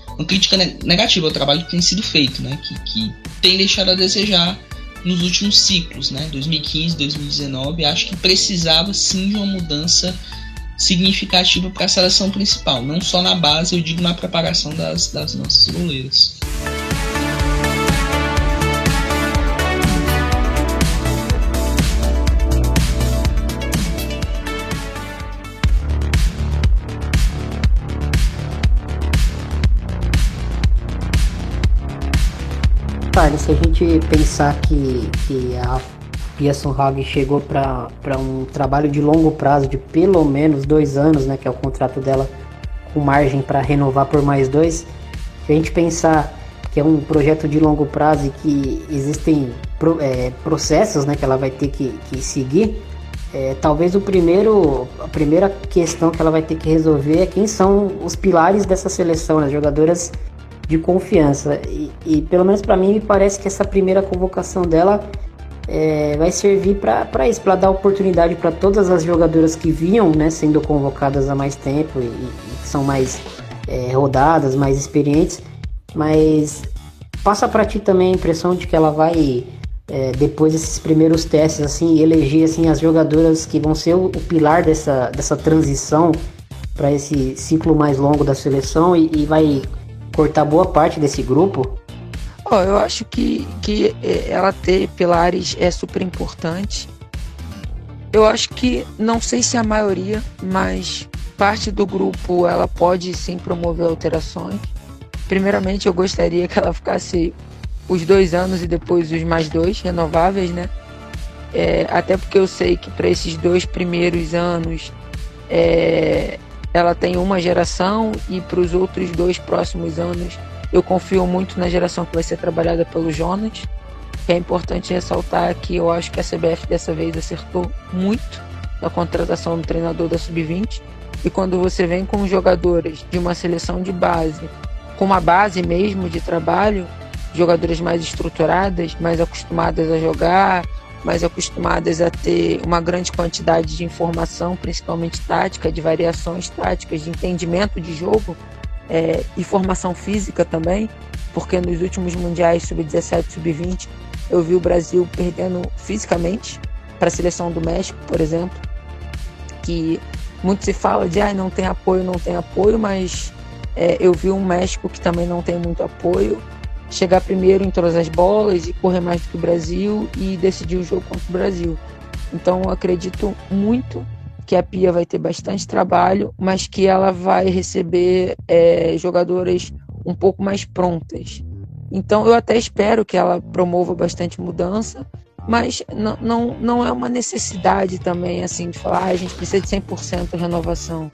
uma crítica negativa ao trabalho que tem sido feito, né? Que, que tem deixado a desejar nos últimos ciclos, né? 2015, 2019, acho que precisava sim de uma mudança significativa para a seleção principal, não só na base, eu digo na preparação das, das nossas goleiras. Cara, se a gente pensar que, que a Pearson Hag chegou para um trabalho de longo prazo, de pelo menos dois anos, né, que é o contrato dela, com margem para renovar por mais dois, se a gente pensar que é um projeto de longo prazo e que existem é, processos né, que ela vai ter que, que seguir, é, talvez o primeiro, a primeira questão que ela vai ter que resolver é quem são os pilares dessa seleção, as jogadoras de confiança. E, e pelo menos para mim me parece que essa primeira convocação dela é, vai servir para isso, para dar oportunidade para todas as jogadoras que vinham né, sendo convocadas há mais tempo e, e são mais é, rodadas, mais experientes. Mas passa para ti também a impressão de que ela vai é, depois desses primeiros testes assim eleger assim as jogadoras que vão ser o, o pilar dessa, dessa transição para esse ciclo mais longo da seleção e, e vai cortar boa parte desse grupo? Oh, eu acho que, que é, ela ter pilares é super importante. Eu acho que, não sei se a maioria, mas parte do grupo ela pode sim promover alterações. Primeiramente, eu gostaria que ela ficasse os dois anos e depois os mais dois renováveis, né? é, até porque eu sei que para esses dois primeiros anos é, ela tem uma geração e para os outros dois próximos anos eu confio muito na geração que vai ser trabalhada pelo Jonas. É importante ressaltar que eu acho que a CBF dessa vez acertou muito na contratação do treinador da Sub-20. E quando você vem com jogadores de uma seleção de base, com uma base mesmo de trabalho, jogadoras mais estruturadas, mais acostumadas a jogar, mais acostumadas a ter uma grande quantidade de informação, principalmente tática, de variações táticas, de entendimento de jogo é, e formação física também, porque nos últimos mundiais sub-17, sub-20, eu vi o Brasil perdendo fisicamente para a seleção do México, por exemplo, que muito se fala de ah, não tem apoio, não tem apoio, mas é, eu vi um México que também não tem muito apoio chegar primeiro em todas as bolas e correr mais do que o Brasil e decidir o jogo contra o Brasil. Então acredito muito que a Pia vai ter bastante trabalho, mas que ela vai receber é, jogadoras um pouco mais prontas. Então eu até espero que ela promova bastante mudança, mas não, não, não é uma necessidade também assim de falar ah, a gente precisa de 100% renovação.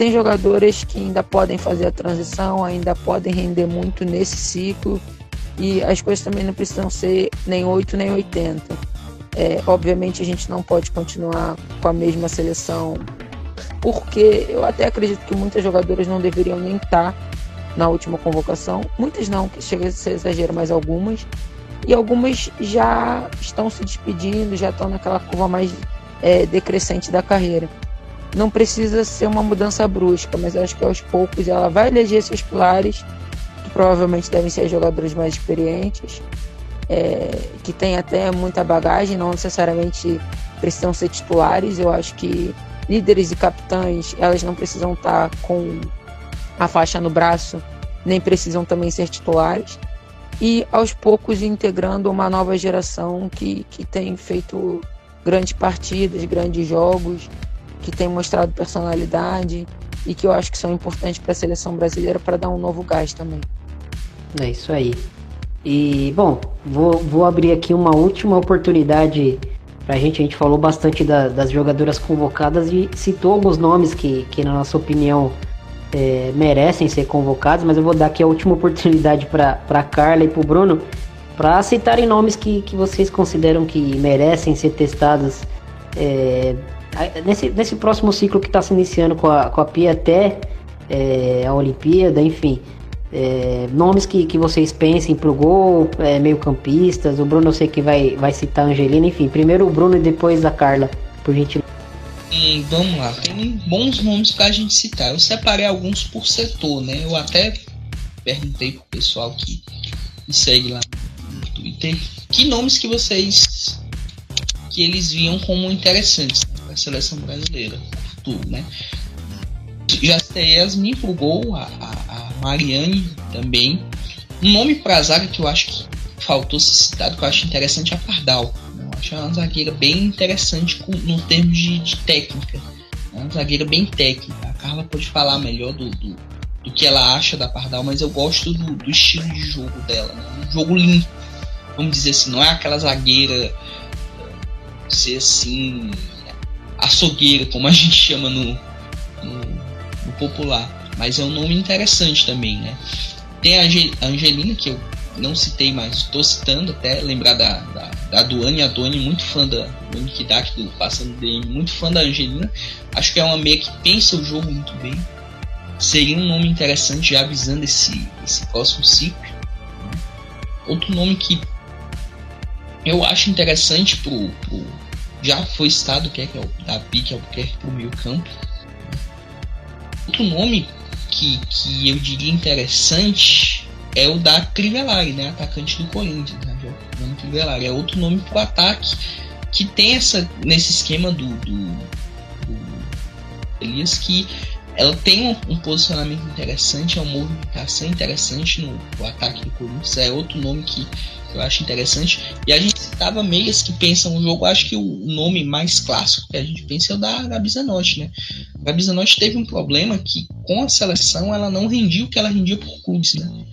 Tem jogadoras que ainda podem fazer a transição, ainda podem render muito nesse ciclo e as coisas também não precisam ser nem 8 nem 80. É, obviamente a gente não pode continuar com a mesma seleção, porque eu até acredito que muitas jogadoras não deveriam nem estar na última convocação. Muitas não, que chega a ser exagero, mas algumas. E algumas já estão se despedindo, já estão naquela curva mais é, decrescente da carreira não precisa ser uma mudança brusca, mas acho que aos poucos ela vai eleger seus pilares, que provavelmente devem ser jogadores mais experientes, é, que têm até muita bagagem, não necessariamente precisam ser titulares. Eu acho que líderes e capitães, elas não precisam estar com a faixa no braço, nem precisam também ser titulares. E aos poucos integrando uma nova geração que, que tem feito grandes partidas, grandes jogos que tem mostrado personalidade e que eu acho que são importantes para a seleção brasileira para dar um novo gás também. É isso aí. E, bom, vou, vou abrir aqui uma última oportunidade para a gente. A gente falou bastante da, das jogadoras convocadas e citou alguns nomes que, que na nossa opinião, é, merecem ser convocados, mas eu vou dar aqui a última oportunidade para Carla e para o Bruno para citarem nomes que, que vocês consideram que merecem ser testados é, Nesse, nesse próximo ciclo que está se iniciando com a, com a Pia até é, a Olimpíada, enfim. É, nomes que, que vocês pensem pro gol, é, meio campistas, o Bruno eu sei que vai, vai citar a Angelina, enfim, primeiro o Bruno e depois a Carla, por gentileza. Vamos lá, tem bons nomes pra gente citar. Eu separei alguns por setor, né? Eu até perguntei pro pessoal que me segue lá no Twitter que nomes que vocês que eles viam como interessantes a seleção brasileira, tudo, né? Já Yasmin pro gol, a, a, Mariane também. Um nome pra zaga que eu acho que faltou ser citado, que eu acho interessante, é a Pardal. Eu acho uma zagueira bem interessante com, no termos de, de técnica. É uma zagueira bem técnica. A Carla pode falar melhor do, do, do que ela acha da Pardal, mas eu gosto do, do estilo de jogo dela. Né? Um jogo limpo. Vamos dizer assim, não é aquela zagueira ser assim açougueira, como a gente chama no, no, no, popular. Mas é um nome interessante também, né? Tem a Angelina, que eu não citei, mas estou citando até lembrar da, da, da Duane. A Duane, muito fã da Duane Kidak, do Passando DM, muito fã da Angelina. Acho que é uma meia que pensa o jogo muito bem. Seria um nome interessante já avisando esse, esse próximo ciclo. Outro nome que eu acho interessante pro, pro já foi citado que é, que é o da Pique Albuquerque para o meio campo. Outro nome que, que eu diria interessante é o da Crivellari, né? Atacante do Corinthians, né? Crivellari. É outro nome para o ataque que tem essa nesse esquema do, do, do Elias que ela tem um, um, posicionamento interessante, é uma movimentação interessante no, no ataque do Corinthians. É outro nome que eu acho interessante. E a gente citava meias que pensam o jogo. Acho que o nome mais clássico que a gente pensa é o da Gabi Zanotti, né? A Gabi Zanotti teve um problema que com a seleção ela não rendia o que ela rendia por clubes, né?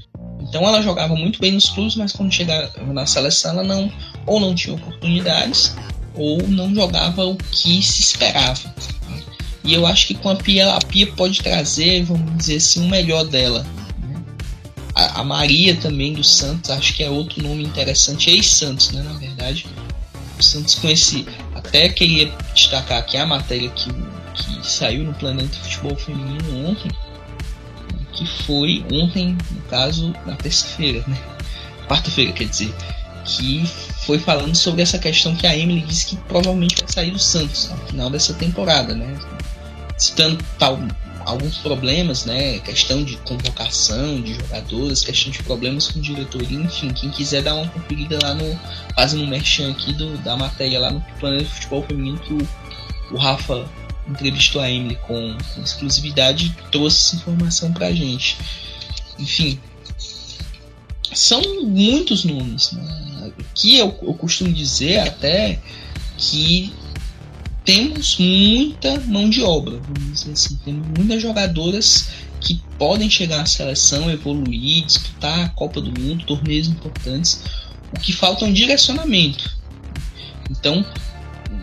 Então ela jogava muito bem nos clubes, mas quando chegava na seleção ela não ou não tinha oportunidades ou não jogava o que se esperava. E eu acho que com a Pia, a Pia pode trazer, vamos dizer assim, o melhor dela. A, Maria também do Santos, acho que é outro nome interessante, ex-Santos, né, na verdade. O Santos esse. Até queria destacar aqui a matéria que, que saiu no Planeta Futebol Feminino ontem, que foi ontem, no caso, na terça-feira, né? Quarta-feira, quer dizer, que foi falando sobre essa questão que a Emily disse que provavelmente vai sair do Santos no final dessa temporada, né? Citando tal, alguns problemas, né? Questão de convocação de jogadores, questão de problemas com diretoria, enfim, quem quiser dar uma conferida lá no. fazendo um merchan aqui do, da matéria lá no Planeta Futebol Feminino que o, o Rafa entrevistou a Emily com, com exclusividade e trouxe essa informação pra gente. Enfim, são muitos nomes. Né? Que eu, eu costumo dizer até que temos muita mão de obra, vamos dizer assim, temos muitas jogadoras que podem chegar à seleção, evoluir, disputar a Copa do Mundo, torneios importantes. O que falta é um direcionamento. Então,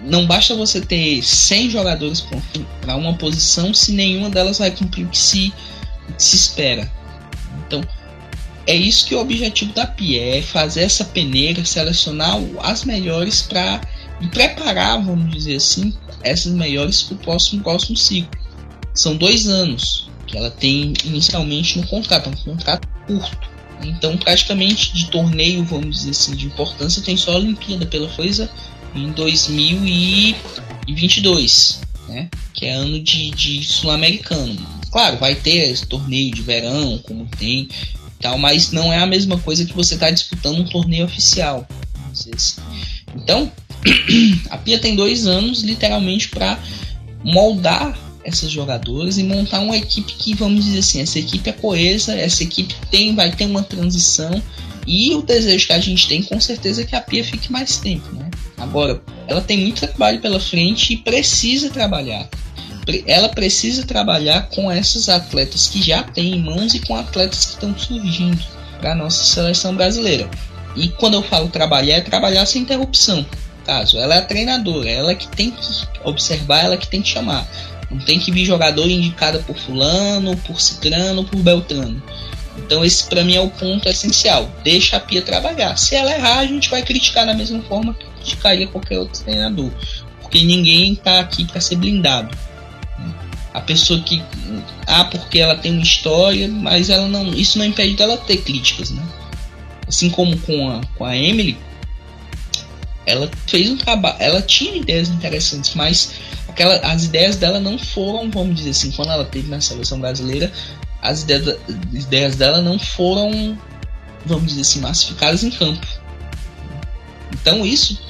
não basta você ter 100 jogadores para uma posição se nenhuma delas vai cumprir o que se, o que se espera. Então, é isso que é o objetivo da PIA, é fazer essa peneira, selecionar as melhores para e preparar, vamos dizer assim, essas melhores para o próximo, próximo ciclo. São dois anos que ela tem inicialmente no contrato, é um contrato curto. Então, praticamente de torneio, vamos dizer assim, de importância, tem só a Olimpíada pela coisa em 2022, né? Que é ano de, de sul-americano. Claro, vai ter esse torneio de verão, como tem, tal, mas não é a mesma coisa que você está disputando um torneio oficial. Assim. Então, a Pia tem dois anos, literalmente, para moldar essas jogadoras e montar uma equipe que, vamos dizer assim, essa equipe é coesa, essa equipe tem, vai ter uma transição e o desejo que a gente tem, com certeza, é que a Pia fique mais tempo, né? Agora, ela tem muito trabalho pela frente e precisa trabalhar. Ela precisa trabalhar com essas atletas que já tem em mãos e com atletas que estão surgindo para a nossa seleção brasileira. E quando eu falo trabalhar, é trabalhar sem interrupção. Caso ela é a treinadora, ela que tem que observar, ela que tem que chamar. Não tem que vir jogador indicado por fulano, por ciclano, por beltrano. Então esse para mim é o ponto essencial. Deixa a Pia trabalhar. Se ela errar, a gente vai criticar da mesma forma que criticaria qualquer outro treinador, porque ninguém está aqui para ser blindado. A pessoa que ah, porque ela tem uma história, mas ela não, isso não impede dela ter críticas, né? Assim como com a, com a Emily, ela fez um trabalho, ela tinha ideias interessantes, mas aquela, as ideias dela não foram, vamos dizer assim, quando ela teve na seleção brasileira, as ideias, ideias dela não foram, vamos dizer assim, massificadas em campo. Então isso,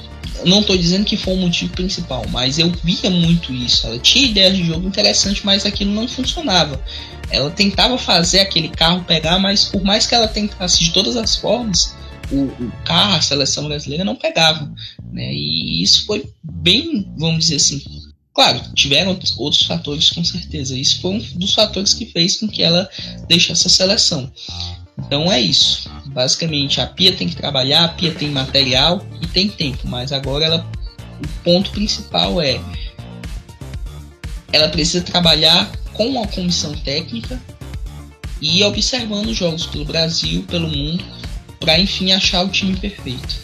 não estou dizendo que foi o motivo principal, mas eu via muito isso. Ela tinha ideias de jogo interessantes, mas aquilo não funcionava. Ela tentava fazer aquele carro pegar, mas por mais que ela tentasse de todas as formas, o, o carro, a seleção brasileira não pegava. Né? E isso foi bem, vamos dizer assim, Claro, tiveram outros fatores com certeza. Isso foi um dos fatores que fez com que ela deixasse a seleção. Então é isso. Basicamente, a Pia tem que trabalhar, a Pia tem material e tem tempo, mas agora ela, o ponto principal é ela precisa trabalhar com a comissão técnica e observando os jogos pelo Brasil, pelo mundo, para enfim achar o time perfeito.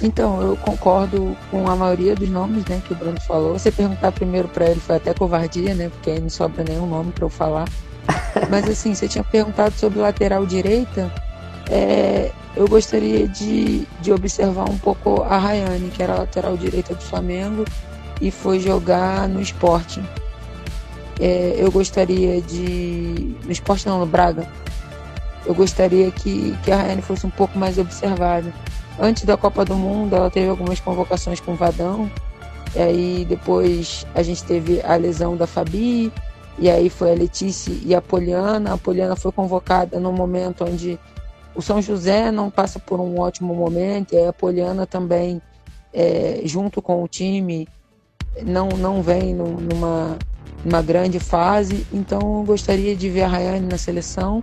Então, eu concordo com a maioria dos nomes né, que o Bruno falou. Você perguntar primeiro para ele foi até covardia, né? Porque aí não sobra nenhum nome para eu falar. Mas assim, você tinha perguntado sobre lateral direita. É, eu gostaria de, de observar um pouco a Rayane, que era lateral direita do Flamengo e foi jogar no esporte. É, eu gostaria de. No esporte não, no Braga. Eu gostaria que, que a Rayane fosse um pouco mais observada Antes da Copa do Mundo, ela teve algumas convocações com o Vadão. E aí depois a gente teve a lesão da Fabi. E aí foi a Letícia e a Poliana. A Poliana foi convocada no momento onde o São José não passa por um ótimo momento. E a Poliana também, é, junto com o time, não, não vem numa, numa grande fase. Então eu gostaria de ver a Rayane na seleção.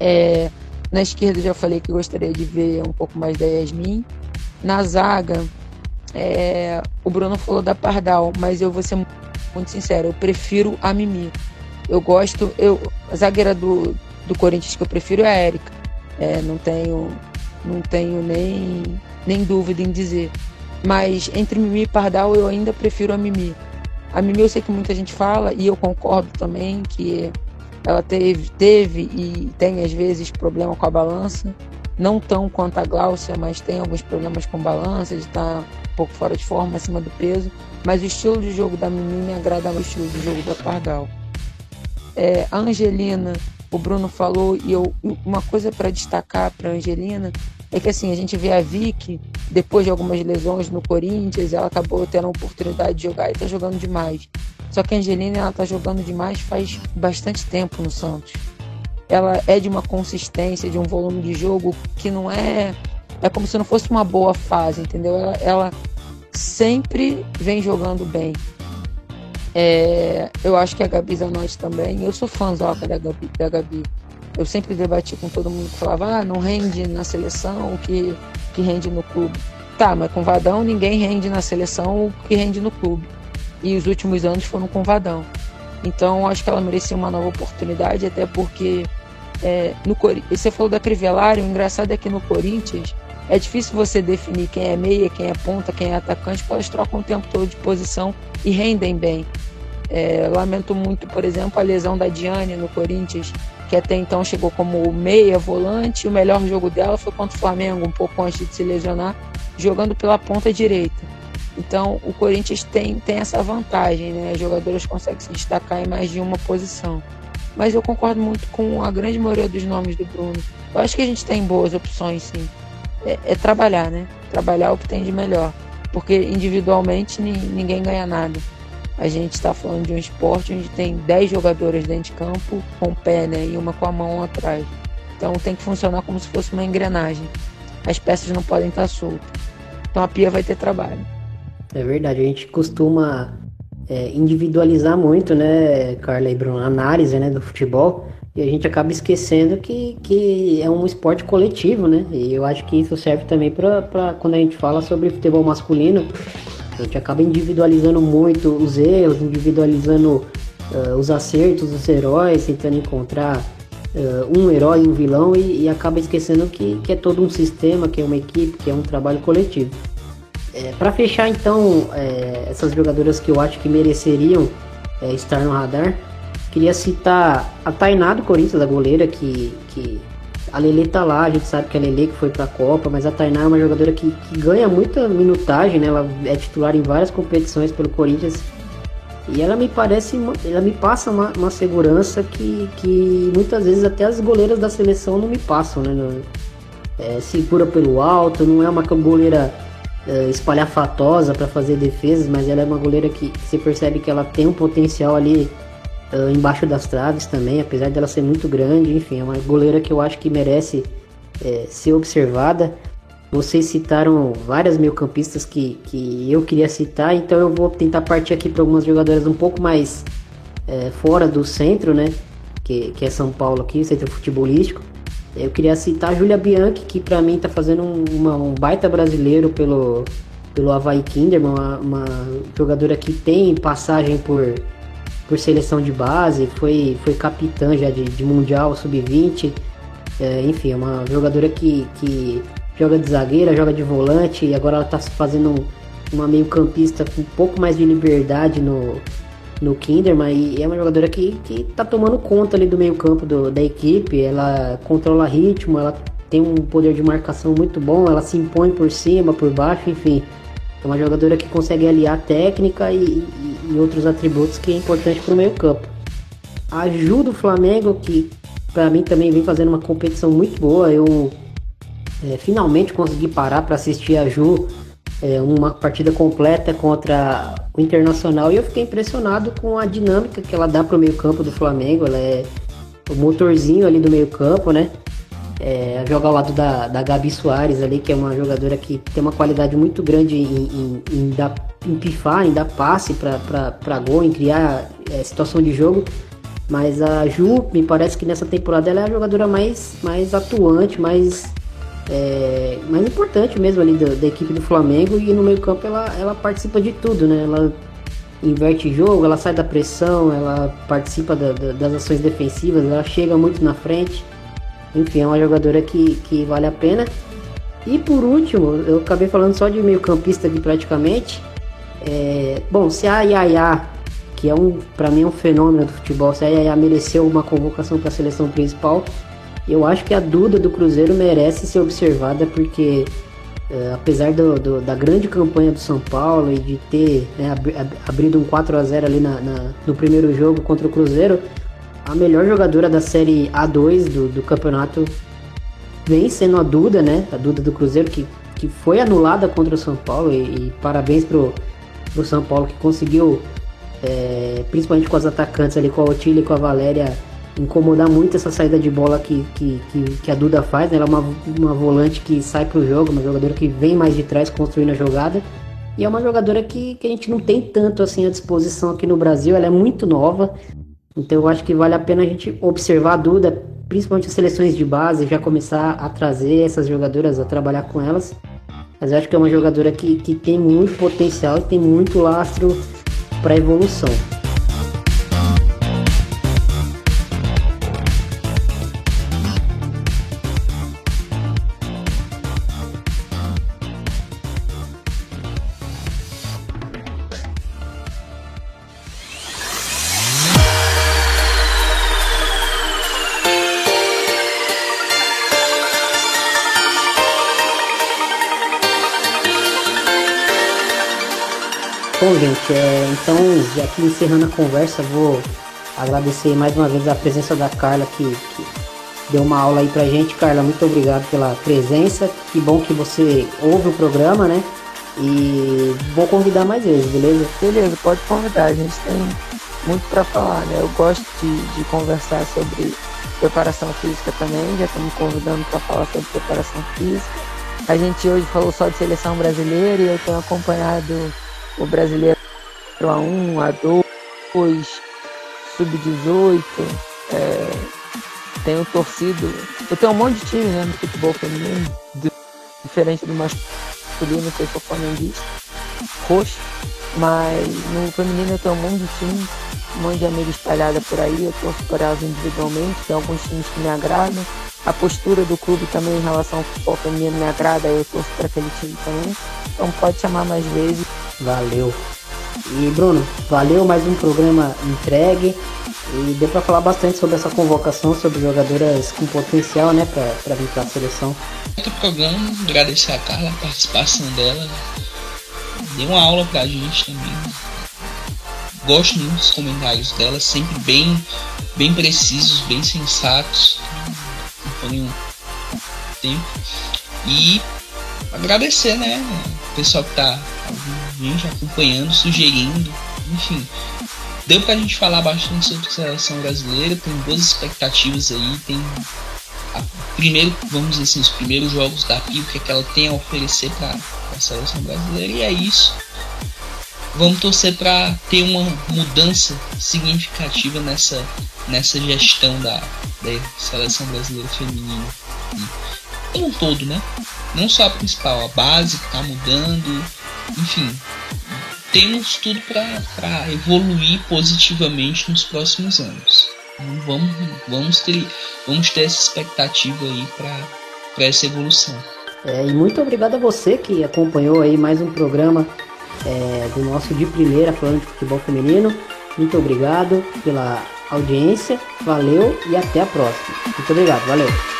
É, na esquerda já falei que gostaria de ver um pouco mais da Yasmin. Na zaga, É, o Bruno falou da Pardal, mas eu vou ser muito sincero, eu prefiro a Mimi. Eu gosto, eu, a zagueira do, do Corinthians que eu prefiro é a Érica. É, não tenho, não tenho nem, nem dúvida em dizer. Mas entre Mimi e Pardal eu ainda prefiro a Mimi. A Mimi eu sei que muita gente fala e eu concordo também que ela teve, teve e tem às vezes problema com a balança. Não tão quanto a Gláucia, mas tem alguns problemas com balança, de estar um pouco fora de forma, acima do peso. Mas o estilo de jogo da Mimi me agrada mais o estilo de jogo da Pardal. É, a Angelina, o Bruno falou, e eu, uma coisa para destacar para Angelina é que assim, a gente vê a Vicky, depois de algumas lesões no Corinthians, ela acabou tendo a oportunidade de jogar e está jogando demais. Só que a Angelina ela tá jogando demais faz bastante tempo no Santos. Ela é de uma consistência, de um volume de jogo que não é. É como se não fosse uma boa fase, entendeu? Ela, ela sempre vem jogando bem. É, eu acho que a Gabi Zanotti também. Eu sou fãzoca da Gabi, da Gabi. Eu sempre debati com todo mundo que falava, ah, não rende na seleção o que, que rende no clube. Tá, mas com Vadão ninguém rende na seleção o que rende no clube. E os últimos anos foram com Vadão. Então acho que ela merecia uma nova oportunidade, até porque é, no você falou da Crivellari, o engraçado é que no Corinthians é difícil você definir quem é meia, quem é ponta, quem é atacante, porque elas trocam o tempo todo de posição e rendem bem. É, lamento muito, por exemplo, a lesão da Diane no Corinthians, que até então chegou como meia, volante. O melhor jogo dela foi contra o Flamengo, um pouco antes de se lesionar, jogando pela ponta direita. Então, o Corinthians tem, tem essa vantagem, né? As jogadoras conseguem se destacar em mais de uma posição. Mas eu concordo muito com a grande maioria dos nomes do Bruno. Eu acho que a gente tem boas opções, sim. É, é trabalhar, né? Trabalhar o que tem de melhor. Porque individualmente ninguém ganha nada. A gente está falando de um esporte onde tem 10 jogadoras dentro de campo com o pé, né? E uma com a mão atrás. Então tem que funcionar como se fosse uma engrenagem. As peças não podem estar soltas. Então a pia vai ter trabalho. É verdade, a gente costuma é, individualizar muito, né, Carla e Bruno, a análise né, do futebol. E a gente acaba esquecendo que, que é um esporte coletivo, né? E eu acho que isso serve também para quando a gente fala sobre futebol masculino, a gente acaba individualizando muito os erros, individualizando uh, os acertos dos heróis, tentando encontrar uh, um herói um vilão e, e, acaba esquecendo que, que é todo um sistema, que é uma equipe, que é um trabalho coletivo. É, Para fechar então é, essas jogadoras que eu acho que mereceriam é, estar no radar, queria citar a Tainá do Corinthians, da goleira, que, que a Lele tá lá, a gente sabe que a Lele que foi pra Copa, mas a Tainá é uma jogadora que, que ganha muita minutagem, né? Ela é titular em várias competições pelo Corinthians. E ela me parece, ela me passa uma, uma segurança que, que muitas vezes até as goleiras da seleção não me passam, né? É, segura pelo alto, não é uma goleira é, espalhafatosa para fazer defesas, mas ela é uma goleira que, que você percebe que ela tem um potencial ali uh, embaixo das traves também, apesar dela ser muito grande, enfim, é uma goleira que eu acho que merece é, ser observada. Vocês citaram várias meio-campistas que, que eu queria citar, então eu vou tentar partir aqui para algumas jogadoras um pouco mais é, fora do centro, né? Que, que é São Paulo aqui, centro futebolístico. Eu queria citar a Julia Bianchi, que para mim está fazendo um, uma, um baita brasileiro pelo, pelo Havaí Kinderman, uma, uma jogadora que tem passagem por por seleção de base, foi, foi capitã já de, de Mundial Sub-20. É, enfim, é uma jogadora que, que joga de zagueira, joga de volante e agora ela está fazendo uma meio campista com um pouco mais de liberdade no, no Kinderman e é uma jogadora que, que tá tomando conta ali do meio campo do, da equipe, ela controla ritmo, ela tem um poder de marcação muito bom, ela se impõe por cima, por baixo, enfim. É uma jogadora que consegue aliar técnica e, e, outros atributos que é importante para o meio campo. Ajuda o Flamengo, que para mim também vem fazendo uma competição muito boa. Eu é, finalmente consegui parar para assistir a Ju é, uma partida completa contra o Internacional e eu fiquei impressionado com a dinâmica que ela dá para o meio campo do Flamengo. Ela é o motorzinho ali do meio campo, né? É, joga ao lado da, da Gabi Soares ali, que é uma jogadora que tem uma qualidade muito grande em, em, em, dar, em pifar, em dar passe para gol, em criar é, situação de jogo. Mas a Ju, me parece que nessa temporada ela é a jogadora mais, mais atuante, mais é, mais importante mesmo ali da, da, equipe do Flamengo e no meio campo ela, ela participa de tudo, né? Ela inverte jogo, ela sai da pressão, ela participa da, da, das ações defensivas, ela chega muito na frente. Enfim, é uma jogadora que, que vale a pena. E por último, eu acabei falando só de meio campista aqui praticamente. É, bom, se a Yaya, que é um, para mim é um fenômeno do futebol, se a Yaya mereceu uma convocação para a seleção principal, eu acho que a Duda do Cruzeiro merece ser observada porque é, apesar do, do, da grande campanha do São Paulo e de ter né, abrido um 4 a 0 ali na, na, no primeiro jogo contra o Cruzeiro, a melhor jogadora da série A2 do, do campeonato vem sendo a Duda, né? A Duda do Cruzeiro que, que foi anulada contra o São Paulo e, e parabéns pro, pro São Paulo que conseguiu, é, principalmente com as atacantes ali, com a Otília e com a Valéria, incomodar muito essa saída de bola que, que, que, que a Duda faz. Né? Ela é uma, uma volante que sai pro jogo, uma jogadora que vem mais de trás construindo a jogada. E é uma jogadora que, que a gente não tem tanto assim à disposição aqui no Brasil. Ela é muito nova. Então eu acho que vale a pena a gente observar a Duda, principalmente as seleções de base, já começar a trazer essas jogadoras, a trabalhar com elas. Mas eu acho que é uma jogadora que, que tem muito potencial e tem muito lastro para evolução. Gente, é, então, já aqui encerrando a conversa, vou agradecer mais uma vez a presença da Carla, que, que deu uma aula aí pra gente. Carla, muito obrigado pela presença. Que bom que você ouve o programa, né? E vou convidar mais vezes, beleza? Beleza, pode convidar. A gente tem muito para falar, né? Eu gosto de, de, conversar sobre preparação física também. Já estamos convidando para falar sobre preparação física. A gente hoje falou só de seleção brasileira e eu tenho acompanhado o brasileiro A1, A2, Sub-18. É, tenho torcido. Eu tenho um monte de time né, no futebol feminino, diferente do masculino, que eu sou flamenguista, roxo. Mas no feminino eu tenho um monte de time, um monte de amiga espalhada por aí. Eu torço por elas individualmente, tem alguns times que me agradam. A postura do clube também em relação ao futebol feminino me agrada, eu torço para aquele time também. Então pode chamar mais vezes. Valeu. E Bruno, valeu mais um programa entregue. E deu para falar bastante sobre essa convocação, sobre jogadoras com potencial, né, para vir para a seleção. Outro programa, agradecer a Carla, a participação dela. Deu uma aula pra gente também. Gosto muito dos comentários dela, sempre bem, bem precisos, bem sensatos. Acompanho tempo. E agradecer, né? O pessoal que tá gente acompanhando, sugerindo, enfim. Deu pra gente falar bastante sobre a seleção brasileira, tem boas expectativas aí, tem a, primeiro, vamos dizer assim, os primeiros jogos da PIB, que, é que ela tem a oferecer para a seleção brasileira, e é isso. Vamos torcer para ter uma mudança significativa nessa, nessa gestão da, da seleção brasileira feminina. Como um todo, né? Não só a principal, a base que está mudando, enfim, temos tudo para evoluir positivamente nos próximos anos. Então, vamos, vamos, ter, vamos ter essa expectativa aí para essa evolução. É, e muito obrigado a você que acompanhou aí mais um programa é, do nosso de primeira falando de futebol feminino. Muito obrigado pela audiência, valeu e até a próxima. Muito obrigado, valeu.